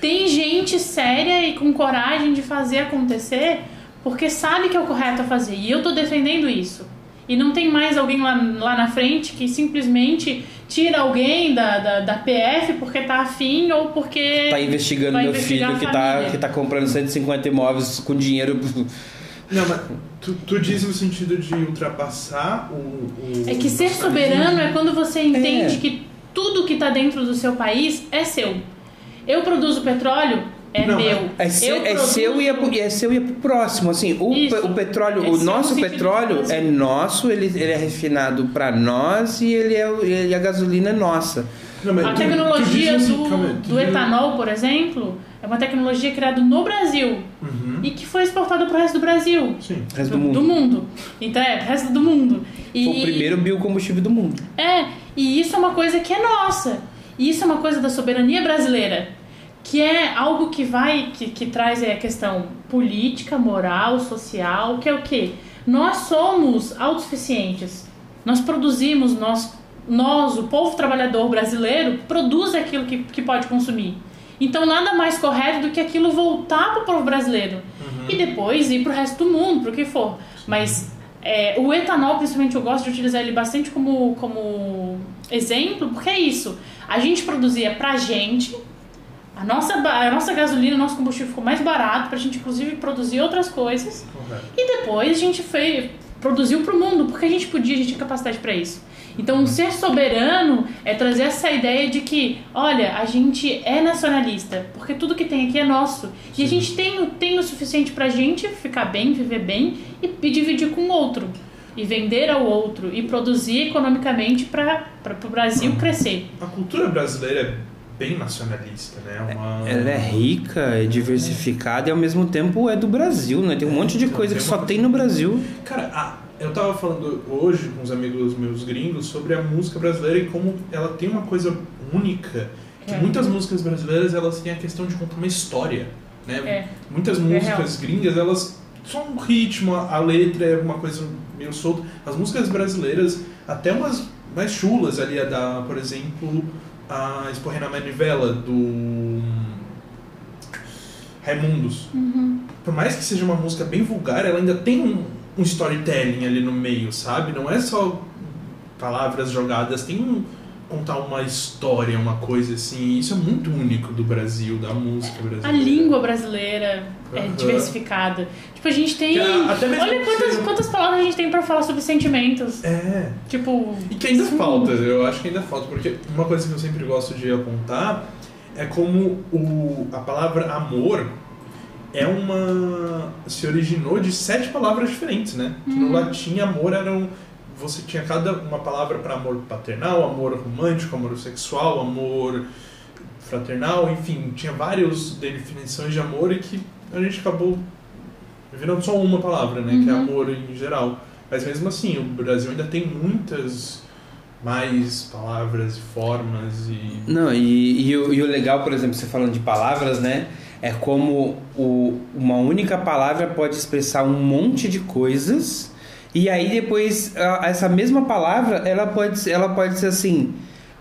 Tem gente séria e com coragem de fazer acontecer porque sabe que é o correto a fazer. E eu tô defendendo isso. E não tem mais alguém lá, lá na frente que simplesmente tira alguém da, da, da PF porque tá afim ou porque. Tá investigando vai meu filho que tá, que tá comprando 150 imóveis com dinheiro. *laughs* Não, mas tu, tu diz no sentido de ultrapassar o. o É que ser soberano é quando você entende É. que tudo que tá dentro do seu país é seu. Eu produzo petróleo, é Não, meu. É, seu, Eu é seu e é, pro- é seu e é pro próximo. Assim, o, Isso. o petróleo, É o nosso petróleo é nosso, ele, ele é refinado pra nós e, ele é, e a gasolina é nossa. Não, mas A tu- tecnologia do, tu do diz- etanol, por exemplo, é uma tecnologia criada no Brasil Uhum. e que foi exportada para o resto do Brasil. Sim. O resto do mundo. Então é, pro resto do mundo. E, Foi o primeiro biocombustível do mundo. É, e isso é uma coisa que é nossa. E isso é uma coisa da soberania brasileira. Que é algo que vai, que, que traz a questão política, moral, social, que é o quê? Nós somos autossuficientes. Nós produzimos, nós, nós, o povo trabalhador brasileiro, produz aquilo que, que pode consumir. Então nada mais correto do que aquilo voltar para o povo brasileiro. E depois ir para o resto do mundo, para o que for. Mas é, o etanol, principalmente, eu gosto de utilizar ele bastante como, como exemplo, porque é isso. A gente produzia pra gente, a nossa, a nossa gasolina, o nosso combustível ficou mais barato, pra gente inclusive produzir outras coisas. Correto. E depois a gente foi, produziu pro mundo, porque a gente podia, a gente tinha capacidade para isso. Então, ser soberano é trazer essa ideia de que, olha, a gente é nacionalista, porque tudo que tem aqui é nosso. E a gente tem, o- tem o suficiente pra gente ficar bem, viver bem e, e dividir com o outro. E vender ao outro e produzir economicamente para o Brasil crescer. A cultura brasileira bem nacionalista, né? Uma... Ela é rica, é diversificada e ao mesmo tempo é do Brasil, né? Tem um monte de Então, coisa que uma só tem no Brasil. Cara, a- eu tava falando hoje com uns amigos meus gringos sobre a música brasileira e como ela tem uma coisa única. Que É. muitas músicas brasileiras elas têm a questão de contar uma história, né? É. Muitas músicas gringas elas são um ritmo, a letra é uma coisa meio solta. As músicas brasileiras, até umas mais chulas ali, a da, por exemplo, a Esporre na Manivela do Raimundos. Por mais que seja uma música bem vulgar, ela ainda tem um, um storytelling ali no meio, sabe? Não é só palavras jogadas, tem um contar uma história, uma coisa assim. Isso é muito único do Brasil, da música A brasileira. língua brasileira é Aham. diversificada. Tipo, a gente tem. A- Olha quantas, seja- quantas palavras a gente tem pra falar sobre sentimentos. É. Tipo. E que ainda sim. falta, eu acho que ainda falta, porque uma coisa que eu sempre gosto de apontar é como o, a palavra amor é uma. se originou de sete palavras diferentes, né? Uhum. No latim, amor eram. Você tinha cada uma palavra para amor paternal, amor romântico, amor sexual, amor fraternal, enfim, tinha várias definições de amor e que a gente acabou virando só uma palavra, né? Que é Uhum. amor em geral. Mas mesmo assim, o Brasil ainda tem muitas mais palavras e formas e. Não, e, e, o, e o legal, por exemplo, você falando de palavras, né? É como o, uma única palavra pode expressar um monte de coisas. E aí depois, a- essa mesma palavra, ela pode, ser- ela pode ser assim.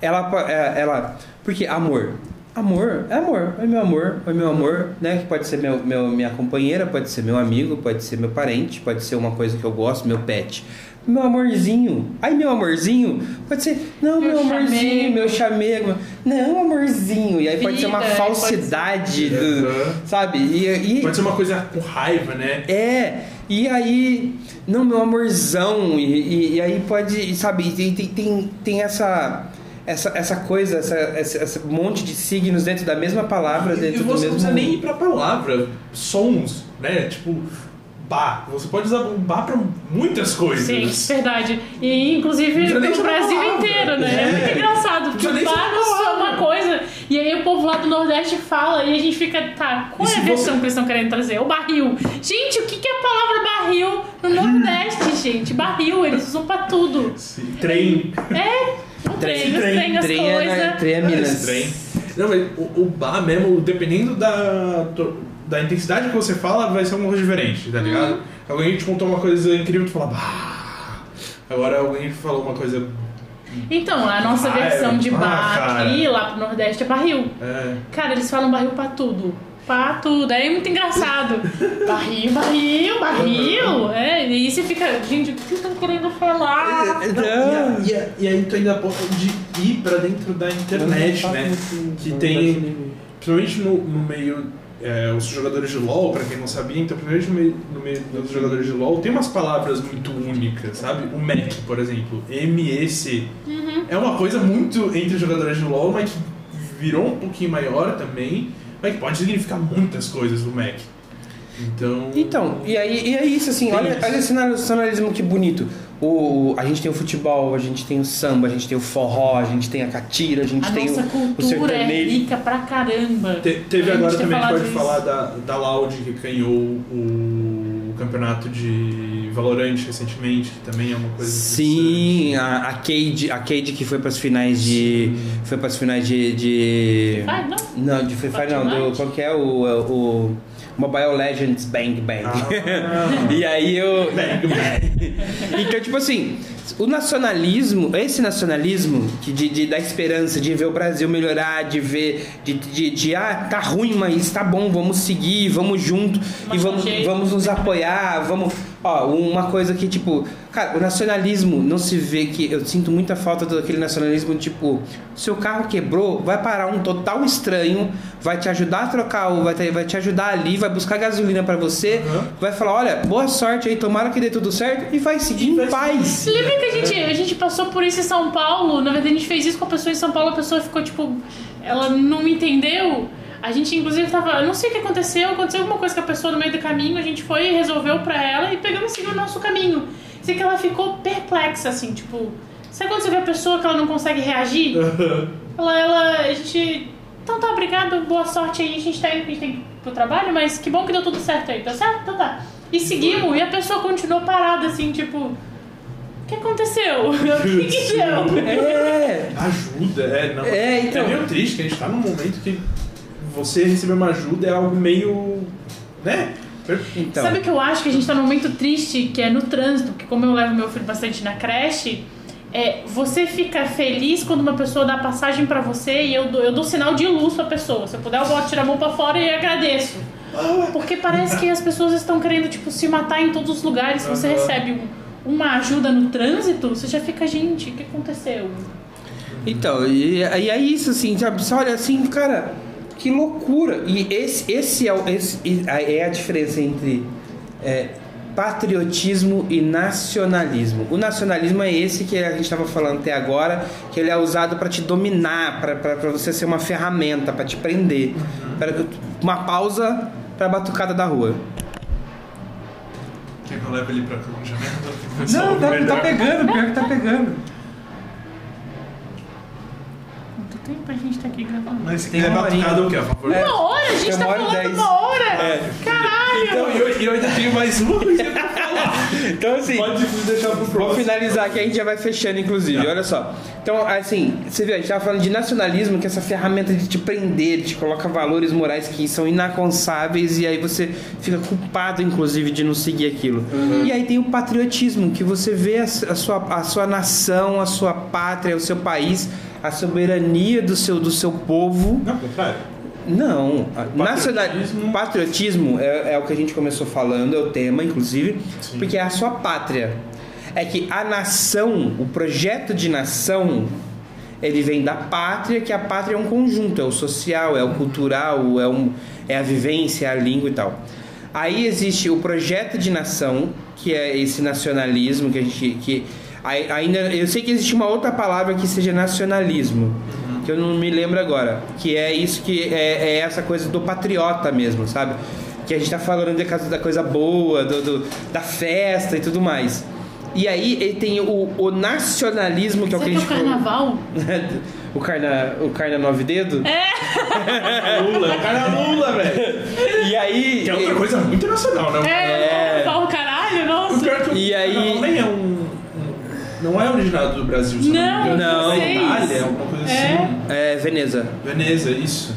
Ela, é, ela. Porque amor. Amor é amor. Oi, meu amor. Oi, meu amor. Né? Que pode ser meu, meu, minha companheira, pode ser meu amigo, pode ser meu parente, pode ser uma coisa que eu gosto, meu pet. Meu amorzinho. Ai, meu amorzinho. Pode ser. Não, meu, Meu amorzinho, chamego. meu chamego. Não, amorzinho. E aí pode ser uma Vida, falsidade, do- Aham. sabe? E, e- Pode ser uma coisa com raiva, né? é, e aí, não, meu amorzão, e, e, e aí pode, sabe, tem, tem, tem, essa, essa, essa coisa, essa, essa, esse monte de signos dentro da mesma palavra, E dentro do você não mesmo... precisa nem ir pra palavra, sons, né? Tipo, bar. Você pode usar o bar pra muitas coisas. Sim, verdade. E inclusive uma Brasil palavra. inteiro, né? É, É. muito engraçado. Não Porque o bar uma é uma coisa. E aí o povo lá do Nordeste fala e a gente fica, tá, qual E é a versão você- que eles estão querendo trazer? O barril. Gente, o que que é a palavra barril no Nordeste, *laughs* gente? Barril, eles usam pra tudo. Sim, Trem. É, o trem, os trem, as trem é, coisas. trem é Minas. Trem. Não, mas o, o bar mesmo, dependendo da, da intensidade que você fala, vai ser uma coisa diferente, tá ligado? Uhum. Alguém te contou uma coisa incrível, tu fala, bah. Agora alguém falou uma coisa. Então, a nossa Ah, versão é. de Ah, bar aqui, lá pro Nordeste, é barril. É, Cara, eles falam barril pra tudo. Pra tudo. É muito engraçado. *laughs* barril, barril, barril. É, e aí você fica, gente, o que vocês estão querendo falar? Não. e, a- e a- e aí tu ainda pode de ir pra dentro da internet, né? Que tem, principalmente no, no meio, é, os jogadores de LoL, pra quem não sabia, então principalmente no meio, no meio dos jogadores de LoL, tem umas palavras muito únicas, sabe? O Mac, por exemplo, MEC, é uma coisa muito entre os jogadores de LoL, mas que virou um pouquinho maior também, mas que pode significar muitas coisas do Mac. Então... Então, e aí e é isso, assim, olha, isso. olha esse nacionalismo que bonito. O, o- a gente tem o futebol, a gente tem o samba, a gente tem o forró, a gente tem a catira, a gente A tem nossa o, o cultura é sertanejo. rica pra caramba. Te- teve agora também, a gente pode falar da, da Loud, que ganhou o campeonato de Valorant recentemente, que também é uma coisa Sim, a, a Cade, a Cade que foi para as finais de foi para as finais de, de Vai, não? não, de Free Fire não, do qual que é o, o Mobile Legends Bang Bang. Ah. *laughs* e aí eu Bang, bang. *laughs* Então, tipo assim, o nacionalismo, esse nacionalismo que de, de- da esperança de ver o Brasil melhorar, de ver, de, de, de, ah, tá ruim, mas tá bom, vamos seguir, vamos junto e Mas vamos, ok. vamos nos apoiar, vamos. Ó, uma coisa que, tipo, cara, o nacionalismo não se vê que. Eu sinto muita falta daquele nacionalismo, tipo, seu carro quebrou, vai parar um total estranho, vai te ajudar a trocar, o- vai te, vai te ajudar ali, vai buscar gasolina pra você, Uhum. vai falar, olha, boa sorte aí, tomara que dê tudo certo e vai seguir E em paz. Lembra que a gente, a gente passou por isso em São Paulo? Na verdade, a gente fez isso com a pessoa em São Paulo, a pessoa ficou tipo. Ela não me entendeu. A gente, inclusive, tava. Eu não sei o que aconteceu, aconteceu alguma coisa com a pessoa no meio do caminho, a gente foi e resolveu pra ela e pegamos e seguiu o nosso caminho. Sei que ela ficou perplexa, assim, tipo. Sabe quando você vê a pessoa que ela não consegue reagir? *laughs* Ela, ela. A gente Então tá, obrigado, boa sorte aí. A gente tá indo, a gente tem que ir pro trabalho, mas que bom que deu tudo certo aí, tá certo? Então tá. E seguimos, e a pessoa continuou parada assim, tipo. O que aconteceu? *laughs* O que, que *laughs* deu? É. Ajuda, é. Não, É, então. é meio triste que a gente tá num momento que você receber uma ajuda é algo meio. né? Então. Sabe o que eu acho que a gente tá num momento triste, que é no trânsito, porque como eu levo meu filho bastante na creche, é, você fica feliz quando uma pessoa dá passagem pra você e eu dou, eu dou sinal de luz pra pessoa. Se eu puder, eu boto tirar a mão pra fora e agradeço. Porque parece que as pessoas estão querendo, tipo, se matar em todos os lugares. Se você recebe um- uma ajuda no trânsito, você já fica, gente, o que aconteceu? Então, e, e é isso, assim, sabe? Você olha assim, cara, que loucura. E esse, esse, é, o- esse é a diferença entre é, patriotismo e nacionalismo. O nacionalismo é esse que a gente estava falando até agora, que ele é usado para te dominar, para você ser uma ferramenta, para te prender. Pra, uma pausa para batucada da rua. Quer que eu leve ele pra congelamento? Não, tá, tá pegando, pior que tá pegando. Quanto tempo a gente tá aqui gravando? Mas Tem uma batucada, o quê? É. Uma hora? A gente Tem tá uma hora falando dez. uma hora! É. Caralho! Então, e eu, e eu ainda tenho mais uma coisa pra falar. *laughs* Então, assim. Pode deixar pro próximo. finalizar aqui, a gente já vai fechando, inclusive. Tá. Olha só. Então, assim, você viu, a gente tava falando de nacionalismo, que é essa ferramenta de te prender, te coloca valores morais que são inaconsáveis e aí você fica culpado, inclusive, de não seguir aquilo. E aí tem o patriotismo, que você vê a, a sua, a sua nação, a sua pátria, o seu país, a soberania do seu, do seu povo. Não, contrário. Não, Patriotismo- patriotismo é, é o que a gente começou falando, é o tema, inclusive, Sim. porque é a sua pátria. É que a nação, o projeto de nação, ele vem da pátria, que a pátria é um conjunto, é o social, é o cultural, é, um, é a vivência, é a língua e tal. Aí existe o projeto de nação, que é esse nacionalismo que a gente. Que, ainda, eu sei que existe uma outra palavra que seja nacionalismo, que eu não me lembro agora. Que é isso que é, é essa coisa do patriota mesmo, sabe? Que a gente tá falando de casa da coisa boa, do, do- da festa e tudo mais. E aí ele tem o, o nacionalismo, que é o Será que a que é gente o carnaval? *laughs* o carna, o carna nove dedo? Lula, o cara é Lula, velho. E aí. Que é outra coisa muito nacional, né? É, É. carnaval, caralho, O nossa. é que o E aí- carnaval nem é um- Não é originado do Brasil, se Não, não me engano. não É. Itália, alguma coisa É. assim. É, Veneza. Veneza, isso.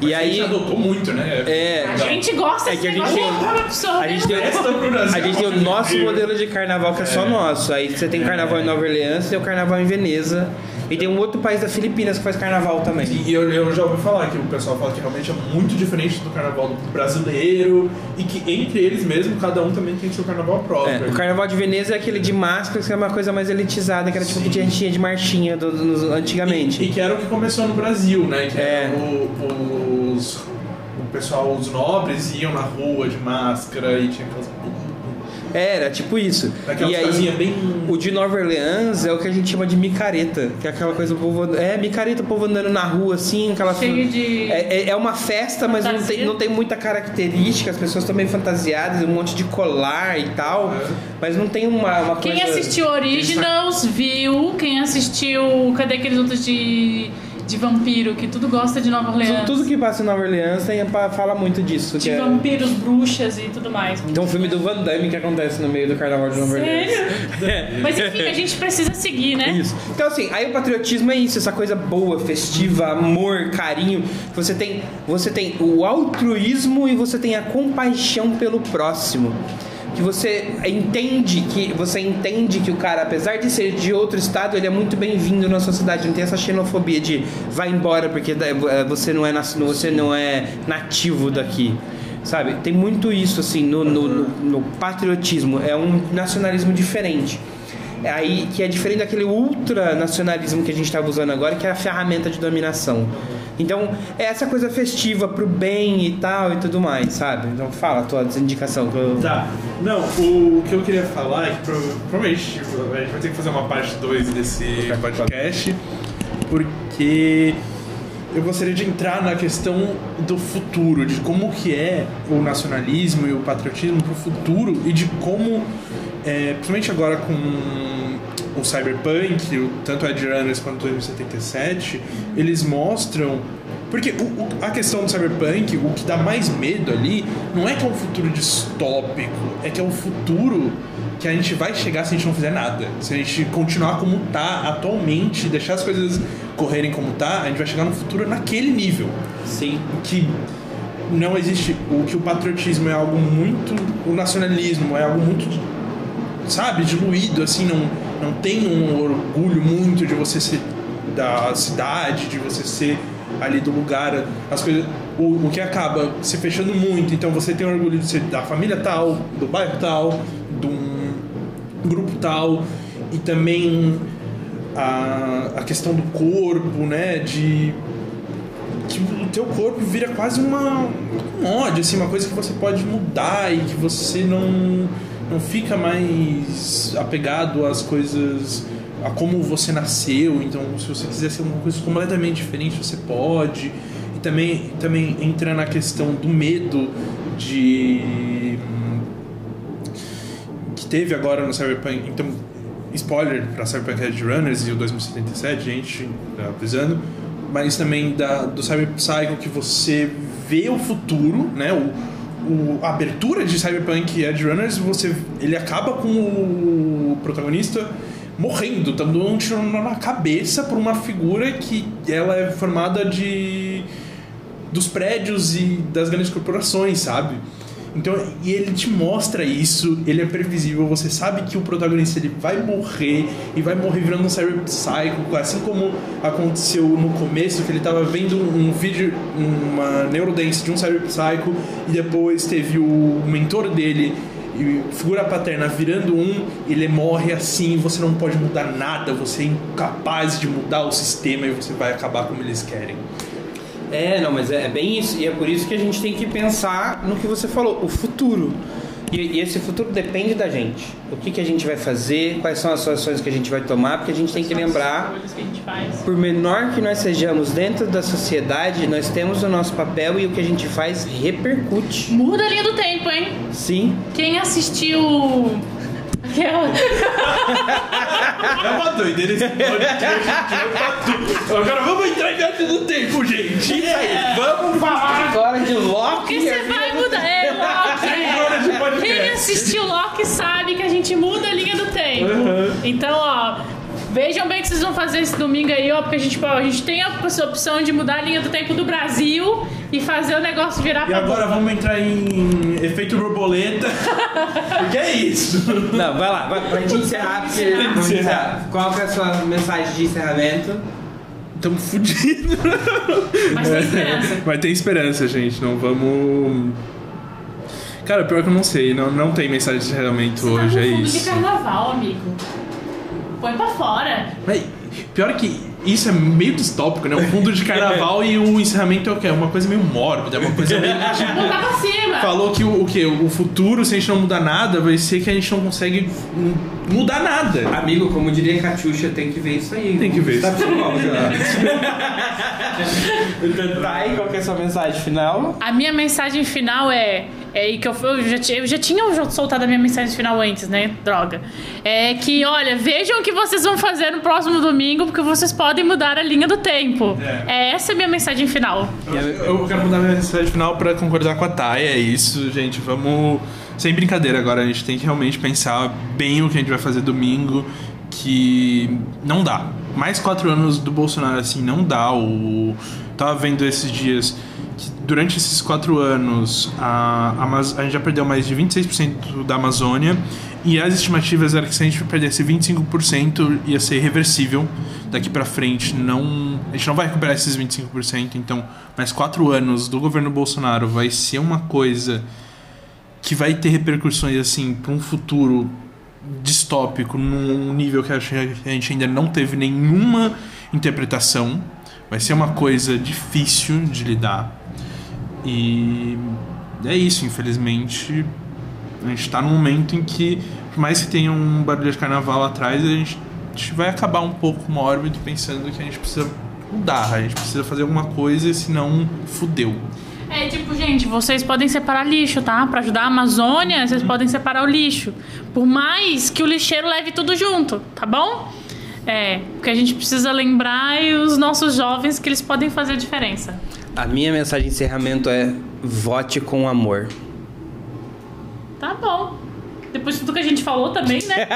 E a gente aí. adotou muito, né? É. A gente gosta É desse que a gente negócio. tem-. A gente tem, Essa pro Brasil. a gente tem o nosso modelo de carnaval que é só nosso. Aí você tem carnaval em Nova Orleans, tem o carnaval em Veneza. E tem um outro país da Filipinas que faz carnaval também. E eu, eu já ouvi falar que o pessoal fala que realmente é muito diferente do carnaval do brasileiro e que entre eles mesmo, cada um também tem seu carnaval próprio. É, o carnaval de Veneza é aquele de máscaras, que é uma coisa mais elitizada, que era tipo Sim. que a gente tinha de marchinha do- do- antigamente. E, e que era o que começou no Brasil, né? Que É. o, os, o pessoal, os nobres iam na rua de máscara e tinha aquelas. Era tipo isso. E aí, bem. o de Nova Orleans é o que a gente chama de micareta, que é aquela coisa do povo. and- É, micareta, o povo andando na rua assim, aquela. Cheio de- É, é- é uma festa, mas não tem, não tem muita característica, as pessoas estão bem fantasiadas, um monte de colar e tal, É. mas não tem uma, uma Quem coisa. assistiu Originals viu. Quem assistiu. Cadê aqueles outros de, de vampiro? Que tudo gosta de Nova Orleans. Tudo, tudo que passa em Nova Orleans tem, fala muito disso. De é- vampiros, bruxas e tudo mais. Tem um filme do Van Damme que acontece no meio do carnaval de Nova Orleans. Sério? *laughs* Mas enfim, a gente precisa seguir, né? Isso. Então, assim, aí o patriotismo é isso, essa coisa boa, festiva, amor, carinho. Você tem, você tem o altruísmo e você tem a compaixão pelo próximo. Que você entende que você entende que o cara, apesar de ser de outro estado, ele é muito bem-vindo na sua cidade. Não tem essa xenofobia de vai embora porque eh, você não é você não é nativo daqui. Sabe? Tem muito isso assim no, no, no- no patriotismo. É um nacionalismo diferente. É aí que é diferente daquele ultranacionalismo que a gente estava usando agora, que é a ferramenta de dominação. Então, é essa coisa festiva pro bem e tal e tudo mais, sabe? Então, fala a tua indicação. Que eu... Tá. Não, o que eu queria falar é que prova- provavelmente tipo, a gente vai ter que fazer uma parte 2 desse podcast, porque eu gostaria de entrar na questão do futuro, de como que é o nacionalismo e o patriotismo pro futuro e de como, é, principalmente agora com o Cyberpunk, o, tanto Edge Runners quanto 2077, eles mostram. Porque o- o- a questão do Cyberpunk, o que dá mais medo ali, não é que é um futuro distópico, é que é um futuro que a gente vai chegar se a gente não fizer nada. Se a gente continuar como tá atualmente, deixar as coisas correrem como tá, a gente vai chegar no futuro naquele nível Sim. que não existe o que o patriotismo é algo muito o nacionalismo é algo muito sabe diluído assim não não tem um orgulho muito de você ser da cidade de você ser ali do lugar as coisas o, o que acaba se fechando muito. Então você tem orgulho de ser da família tal do bairro tal de um grupo tal e também a, a questão do corpo né de que o teu corpo vira quase uma um ódio, assim, uma coisa que você pode mudar e que você não não fica mais apegado às coisas a como você nasceu. Então, se você quiser ser uma coisa completamente diferente, você pode. E também também entra na questão do medo de que teve agora no Cyberpunk. Então, spoiler para Cyberpunk Edge Runners e o 2077, gente, tá avisando. Mas também da, do Cyber Psycho que você vê o futuro, né? O, o- a abertura de Cyberpunk Edge Runners, você, ele acaba com o protagonista morrendo, dando um tiro na cabeça por uma figura que ela é formada de dos prédios e das grandes corporações, sabe? Então, e ele te mostra isso, ele é previsível, você sabe que o protagonista ele vai morrer e vai morrer virando um cyber psycho, assim como aconteceu no começo, que ele tava vendo um vídeo, uma neurodance de um cyber psycho e depois teve o mentor dele figura paterna virando um, ele morre assim, você não pode mudar nada, você é incapaz de mudar o sistema e você vai acabar como eles querem. É, não, mas é, é bem isso. E é por isso que a gente tem que pensar no que você falou, o futuro. E, esse futuro depende da gente. O que, que a gente vai fazer, quais são as ações que a gente vai tomar, porque a gente tem que lembrar, por menor que nós sejamos dentro da sociedade, nós temos o nosso papel e o que a gente faz repercute. Muda a linha do tempo, hein? Sim. Quem assistiu. Aquela. É uma doideira esse podcast. Agora vamos entrar em viagem do tempo, gente. E aí? Vamos falar agora de Loki. Porque você vai mudar. É, Loki. Quem assistiu Loki sabe que a gente muda a linha do tempo. Então, ó. Vejam bem o que vocês vão fazer esse domingo aí, ó, porque a gente, pô, a gente tem a opção de mudar a linha do tempo do Brasil e fazer o negócio virar E pra agora boca. vamos entrar em efeito borboleta. *laughs* Porque é isso. Não, vai lá, vai, pra gente encerrar, porque vamos encerrar. encerrar. Qual que é a sua mensagem de encerramento? Tamo fudidos. Mas tem esperança. Vai ter esperança, gente. Não vamos. Cara, pior que eu não sei. Não, não tem mensagem de encerramento Tá hoje, é fundo isso. de carnaval, amigo. Põe pra fora. Mas, pior que isso é meio distópico, né? O fundo de carnaval e o encerramento é o quê? É uma coisa meio mórbida, é uma coisa meio. *laughs* tipo, Botar pra cima. Falou que o, o que o futuro, se a gente não mudar nada, vai ser que a gente não consegue mudar nada. Amigo, como diria Catiuxa, tem que ver isso aí. Tem que ver Tá isso. *laughs* Então tá aí, qual que é a sua mensagem final? A minha mensagem final é. É aí que eu, eu, já, tinha- eu já tinha soltado a minha mensagem final antes, né? Droga. É que, olha, vejam o que vocês vão fazer no próximo domingo, porque vocês podem mudar a linha do tempo. É. essa a minha mensagem final. Eu, eu quero mudar minha mensagem final pra concordar com a Thay, é isso, gente. Vamos. Sem brincadeira agora, a gente tem que realmente pensar bem o que a gente vai fazer domingo, que não dá. Mais quatro anos do Bolsonaro, assim, não dá. O... Tava vendo esses dias durante esses quatro anos a, Amaz- a gente já perdeu mais de 26% da Amazônia e as estimativas eram que se a gente perdesse 25% ia ser irreversível daqui pra frente. Não, a gente não vai recuperar esses 25%, então mais quatro anos do governo Bolsonaro vai ser uma coisa que vai ter repercussões assim para um futuro distópico num nível que a gente ainda não teve nenhuma interpretação. Vai ser uma coisa difícil de lidar. E é isso, infelizmente. A gente tá num momento em que, por mais que tenha um barulho de carnaval atrás, a gente, vai acabar um pouco mórbido pensando que a gente precisa mudar, a gente precisa fazer alguma coisa, senão fudeu. É tipo, gente, vocês podem separar lixo, tá? Pra ajudar a Amazônia, vocês podem separar o lixo. Por mais que o lixeiro leve tudo junto, tá bom? É, porque a gente precisa lembrar e os nossos jovens que eles podem fazer a diferença. A minha mensagem de encerramento é vote com amor. Tá bom. Depois de tudo que a gente falou também, né?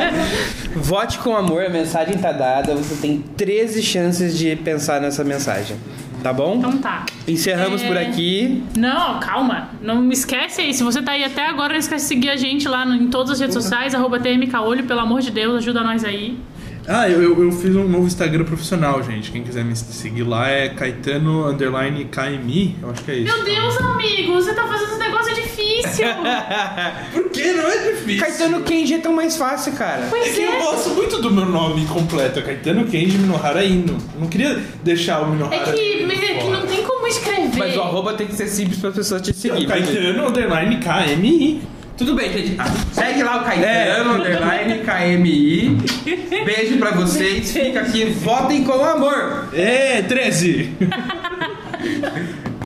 *laughs* Vote com amor, a mensagem tá dada. Você tem 13 chances de pensar nessa mensagem. Tá bom? Então tá. Encerramos É. por aqui. Não, calma. Não me esquece aí. Se você tá aí até agora, não esquece de seguir a gente lá em todas as redes sociais, arroba TMKolho, pelo amor de Deus, ajuda nós aí. Ah, eu, eu, eu fiz um novo Instagram profissional, gente. Quem quiser me seguir lá é Caetano underline KMI. Eu acho que é isso. Meu Deus, amigo, você tá fazendo esse negócio difícil. *laughs* Por que? Não é difícil. Caetano Kenji é tão mais fácil, cara. É Pois que eu é. gosto muito do meu nome completo, é Caetano Kenji Minohara Ino. Eu não queria deixar o Minohara. É que, mas é que não tem como escrever. Mas o arroba tem que ser simples para as pessoas te seguir. Caetano underline KMI. Tudo bem, gente. Segue lá o Caetano, underline KMI. Beijo pra vocês. Fica aqui. Votem com amor. É, 13. *laughs*